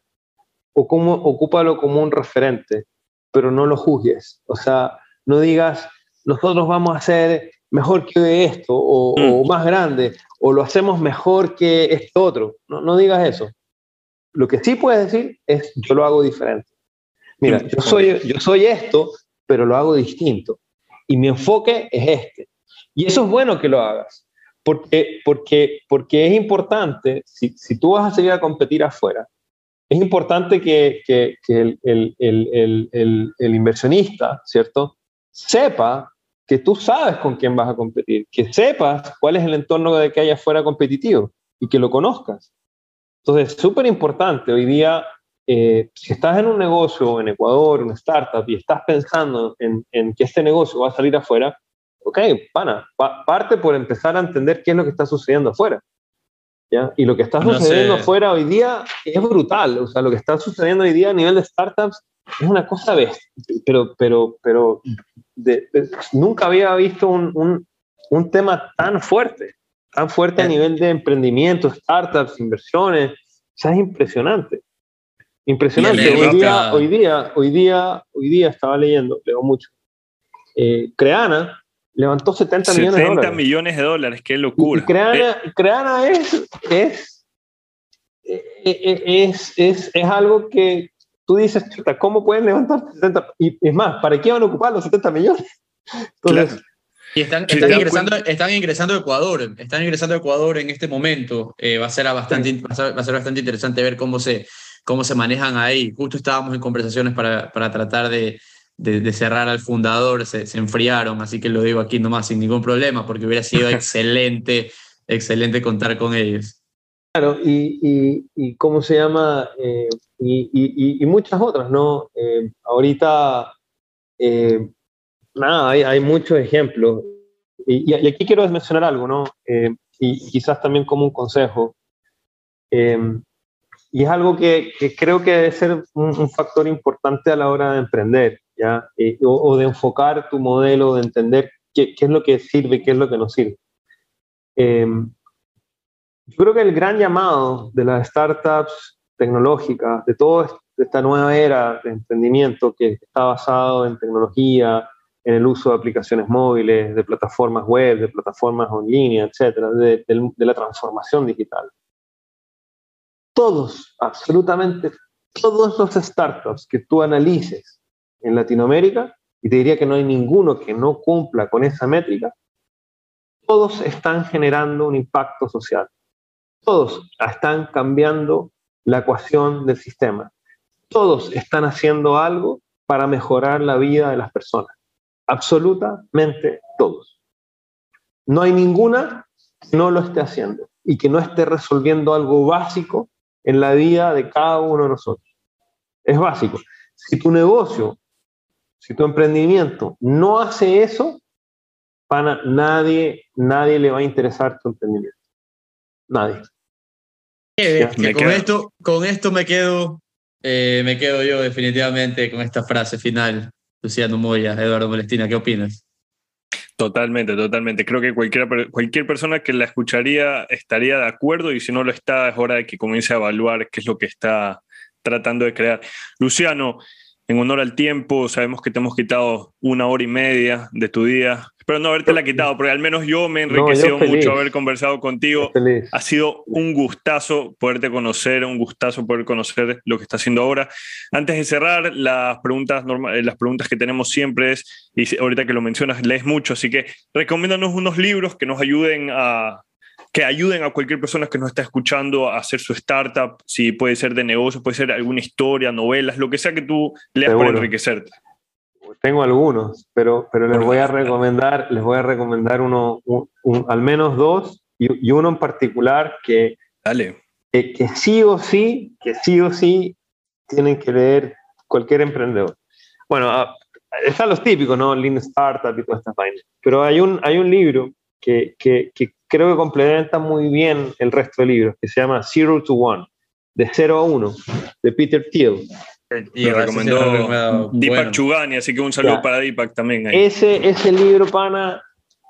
o como, ocúpalo como un referente, pero no lo juzgues. O sea, no digas, nosotros vamos a hacer mejor que esto, o, mm. o, más grande, o lo hacemos mejor que esto otro. No, no, digas eso. Lo que sí puedes decir es, yo lo hago diferente. Mira, yo soy, yo soy esto, pero lo hago distinto. Y mi enfoque es este. Y eso es bueno que lo hagas, porque, porque, porque es importante, si, si tú vas a seguir a competir afuera, es importante que, que, que el, el, el, el, inversionista, ¿cierto? Sepa que tú sabes con quién vas a competir, que sepas cuál es el entorno de que hay afuera competitivo y que lo conozcas. Entonces, es súper importante hoy día, eh, si estás en un negocio en Ecuador, una startup, y estás pensando en, en, que este negocio va a salir afuera, ok, pana, pa parte por empezar a entender qué es lo que está sucediendo afuera. ¿ya? Y lo que está sucediendo no sé. afuera hoy día es brutal. O sea, lo que está sucediendo hoy día a nivel de startups es una cosa bestia, pero, pero, pero de, de, nunca había visto un, un, un, tema tan fuerte, tan fuerte a nivel de emprendimiento, startups, inversiones. O sea, es impresionante. Impresionante. Hoy día, hoy día, hoy día, hoy día estaba leyendo, leo mucho. Eh, Creana levantó 70 millones de dólares. 70 millones de dólares, qué locura. Y Creana, eh. Creana es, es, es, es, es, algo que tú dices, ¿cómo pueden levantar 70? Y es más, ¿para qué van a ocupar los 70 millones? Entonces, claro. Y están, están, ingresando, están ingresando a Ecuador, están ingresando a Ecuador en este momento. Eh, va, a ser bastante, sí. va, a ser, va, a ser, bastante interesante ver cómo se, cómo se manejan ahí. Justo estábamos en conversaciones para, para tratar de, de, de, cerrar al fundador, se, se, enfriaron, así que lo digo aquí nomás sin ningún problema, porque hubiera sido excelente, excelente contar con ellos. Claro, y, y, y ¿cómo se llama? Eh, y, y, muchas otras, ¿no? Eh, ahorita, eh, nada, hay, hay, muchos ejemplos. Y, aquí quiero mencionar algo, ¿no? Eh, y quizás también como un consejo. y es algo que, que, creo que debe ser un, un, factor importante a la hora de emprender, ¿ya? O, o, de enfocar tu modelo, de entender qué, qué, es lo que sirve, qué es lo que no sirve. Yo creo que el gran llamado de las startups tecnológicas, de toda esta nueva era de emprendimiento que está basado en tecnología, en el uso de aplicaciones móviles, de plataformas web, de plataformas en línea, etcétera, de, de, de la transformación digital. Todos, absolutamente todos los startups que tú analices en Latinoamérica, y te diría que no hay ninguno que no cumpla con esa métrica, todos están generando un impacto social. Todos están cambiando la ecuación del sistema. todos están haciendo algo para mejorar la vida de las personas. Absolutamente todos. No hay ninguna que no lo esté haciendo y que no esté resolviendo algo básico en la vida de cada uno de nosotros. Es básico. Si tu negocio, si tu emprendimiento no hace eso, pana, nadie, nadie le va a interesar tu emprendimiento. Nadie. Que con, esto, con esto me quedo, eh, me quedo yo definitivamente con esta frase final. Luciano Moya, Eduardo Molestina, ¿qué opinas? Totalmente, totalmente. Creo que cualquier, cualquier persona que la escucharía estaría de acuerdo y si no lo está, es hora de que comience a evaluar qué es lo que está tratando de crear. Luciano, en honor al tiempo, sabemos que te hemos quitado una hora y media de tu día. Espero no haberte la quitado, porque al menos yo me he No, enriquecido feliz. mucho haber conversado contigo. Ha sido un gustazo poderte conocer, un gustazo poder conocer lo que está haciendo ahora. Antes de cerrar, las preguntas, eh, las preguntas que tenemos siempre es, y ahorita que lo mencionas, lees mucho, así que recomiéndanos unos libros que nos ayuden a que ayuden a cualquier persona que nos está escuchando a hacer su startup, si puede ser de negocio, puede ser alguna historia, novelas, lo que sea que tú leas para Seguro. enriquecerte. Tengo algunos, pero, pero les voy a recomendar, les voy a recomendar uno, un- un- al menos dos y, y uno en particular que, Dale. que, que sí o sí, que sí o sí tienen que leer cualquier emprendedor. Bueno, ah, están los típicos, ¿no? Lean Startup y todas estas vainas. Pero hay un, hay un libro que, que, que creo que complementa muy bien el resto de libros, que se llama Zero to One, de 0 a 1, de Peter Thiel. Gracias, recomendó Deepak bueno. Chugani, así que un saludo Ya. para Deepak también. ahí. Ese, ese libro, pana,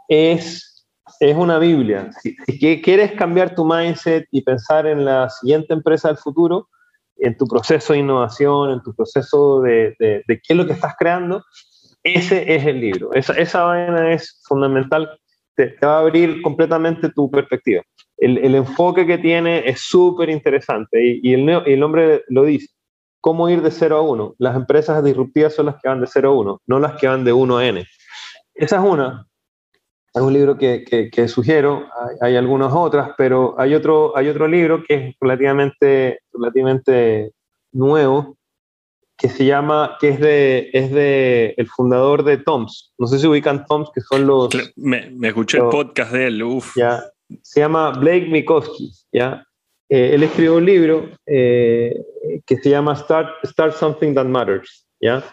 es, es una Biblia. Si, si quieres cambiar tu mindset y pensar en la siguiente empresa del futuro, en tu proceso de innovación, en tu proceso de, de- de qué es lo que estás creando, ese es el libro. Esa, esa vaina es fundamental. Te, te va a abrir completamente tu perspectiva. El, el enfoque que tiene es súper interesante y, y el, neo- y el hombre lo dice. ¿Cómo ir de 0 a 1? Las empresas disruptivas son las que van de 0 a 1, no las que van de 1 a N. Esa es una. Es un libro que, que- que sugiero. Hay, hay algunas otras, pero hay otro, hay otro libro que es relativamente, relativamente nuevo, que se llama, que es de, es de el fundador de Toms. No sé si ubican Toms, que son los, Me, me escuché el Yo- podcast de él, uf. ya, se llama Blake Mikowski, ¿ya? Eh, él escribió un libro eh, que se llama Start, Start Something That Matters, ¿ya?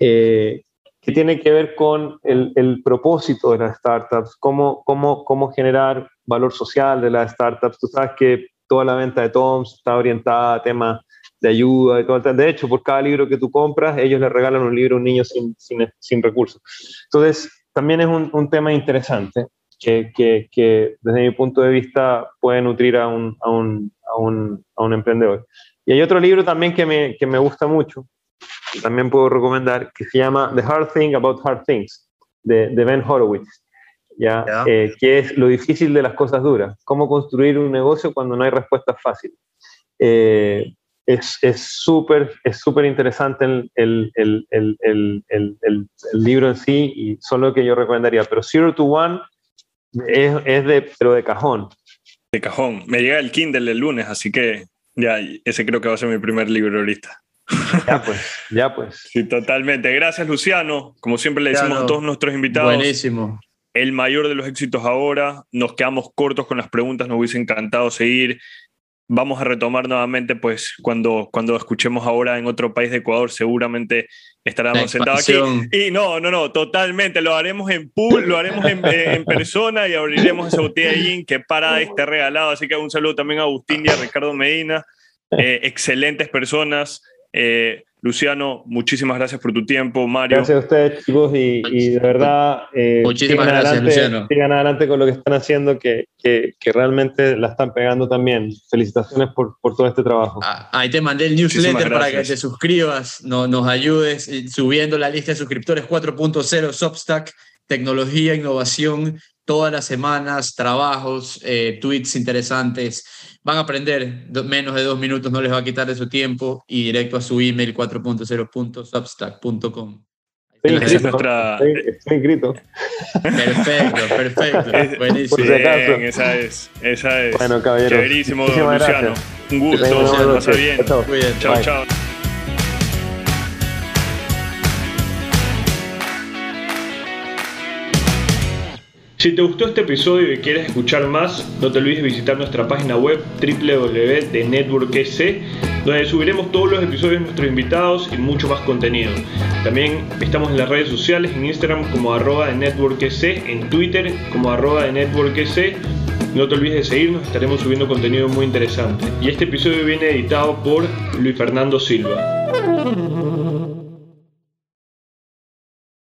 Eh, que tiene que ver con el, el propósito de las startups, cómo, cómo, cómo generar valor social de las startups. Tú sabes que toda la venta de Toms está orientada a temas de ayuda y todo. De hecho, por cada libro que tú compras, ellos le regalan un libro a un niño sin, sin, sin recursos. Entonces, también es un, un tema interesante que, que, que desde mi punto de vista puede nutrir a un, a un, a un, a un emprendedor. Y hay otro libro también que me, que me gusta mucho, que también puedo recomendar, que se llama The Hard Thing About Hard Things, de, de Ben Horowitz, ¿ya? Ya. Eh, que es lo difícil de las cosas duras, cómo construir un negocio cuando no hay respuestas fáciles. Eh, es es súper es súper interesante el, el, el, el, el, el, el- el libro en sí y solo que yo recomendaría. Pero Zero to One es, es de, pero de cajón. De cajón. Me llega el Kindle el lunes, así que ya, ese creo que va a ser mi primer libro ahorita. Ya pues, ya pues. Sí, totalmente. Gracias, Luciano. Como siempre le decimos a todos nuestros invitados, Buenísimo. el mayor de los éxitos ahora. Nos quedamos cortos con las preguntas, nos hubiese encantado seguir. Vamos a retomar nuevamente, pues, cuando, cuando escuchemos ahora en otro país de Ecuador, seguramente estaremos sentados aquí. Y no, no, no, totalmente. Lo haremos en pool, lo haremos en, eh, en persona y abriremos esa botella de gin que para este regalado. Así que un saludo también a Agustín y a Ricardo Medina. Eh, excelentes personas. Eh, Luciano, muchísimas gracias por tu tiempo. Mario, Gracias a ustedes, chicos, y, y de verdad. eh, Muchísimas sigan gracias, adelante, Luciano. Sigan adelante con lo que están haciendo, que, que, que realmente la están pegando también. Felicitaciones por, por todo este trabajo. Ah, Ahí te mandé el newsletter para que te suscribas, no- nos ayudes eh, subiendo la lista de suscriptores 4.0 Substack, tecnología, innovación, todas las semanas, trabajos, eh, tweets interesantes. Van a aprender menos de dos minutos, no les va a quitar de su tiempo y directo a su email 4.0.substack.com. Estoy esa es inscrito, nuestra- estoy, estoy inscrito. Perfecto, perfecto. Es- Buenísimo. Por si acaso. Bien, esa es, esa es. Bueno, caballeros. Chéverísimo, Luciano. gracias. Un gusto, pasa bien. Chao, chao. Si te gustó este episodio y quieres escuchar más, no te olvides visitar nuestra página web www.networkec, donde subiremos todos los episodios de nuestros invitados y mucho más contenido. También estamos en las redes sociales, en Instagram como arroba de networkec, en Twitter como arroba de. No te olvides de seguirnos, estaremos subiendo contenido muy interesante. Y este episodio viene editado por Luis Fernando Silva.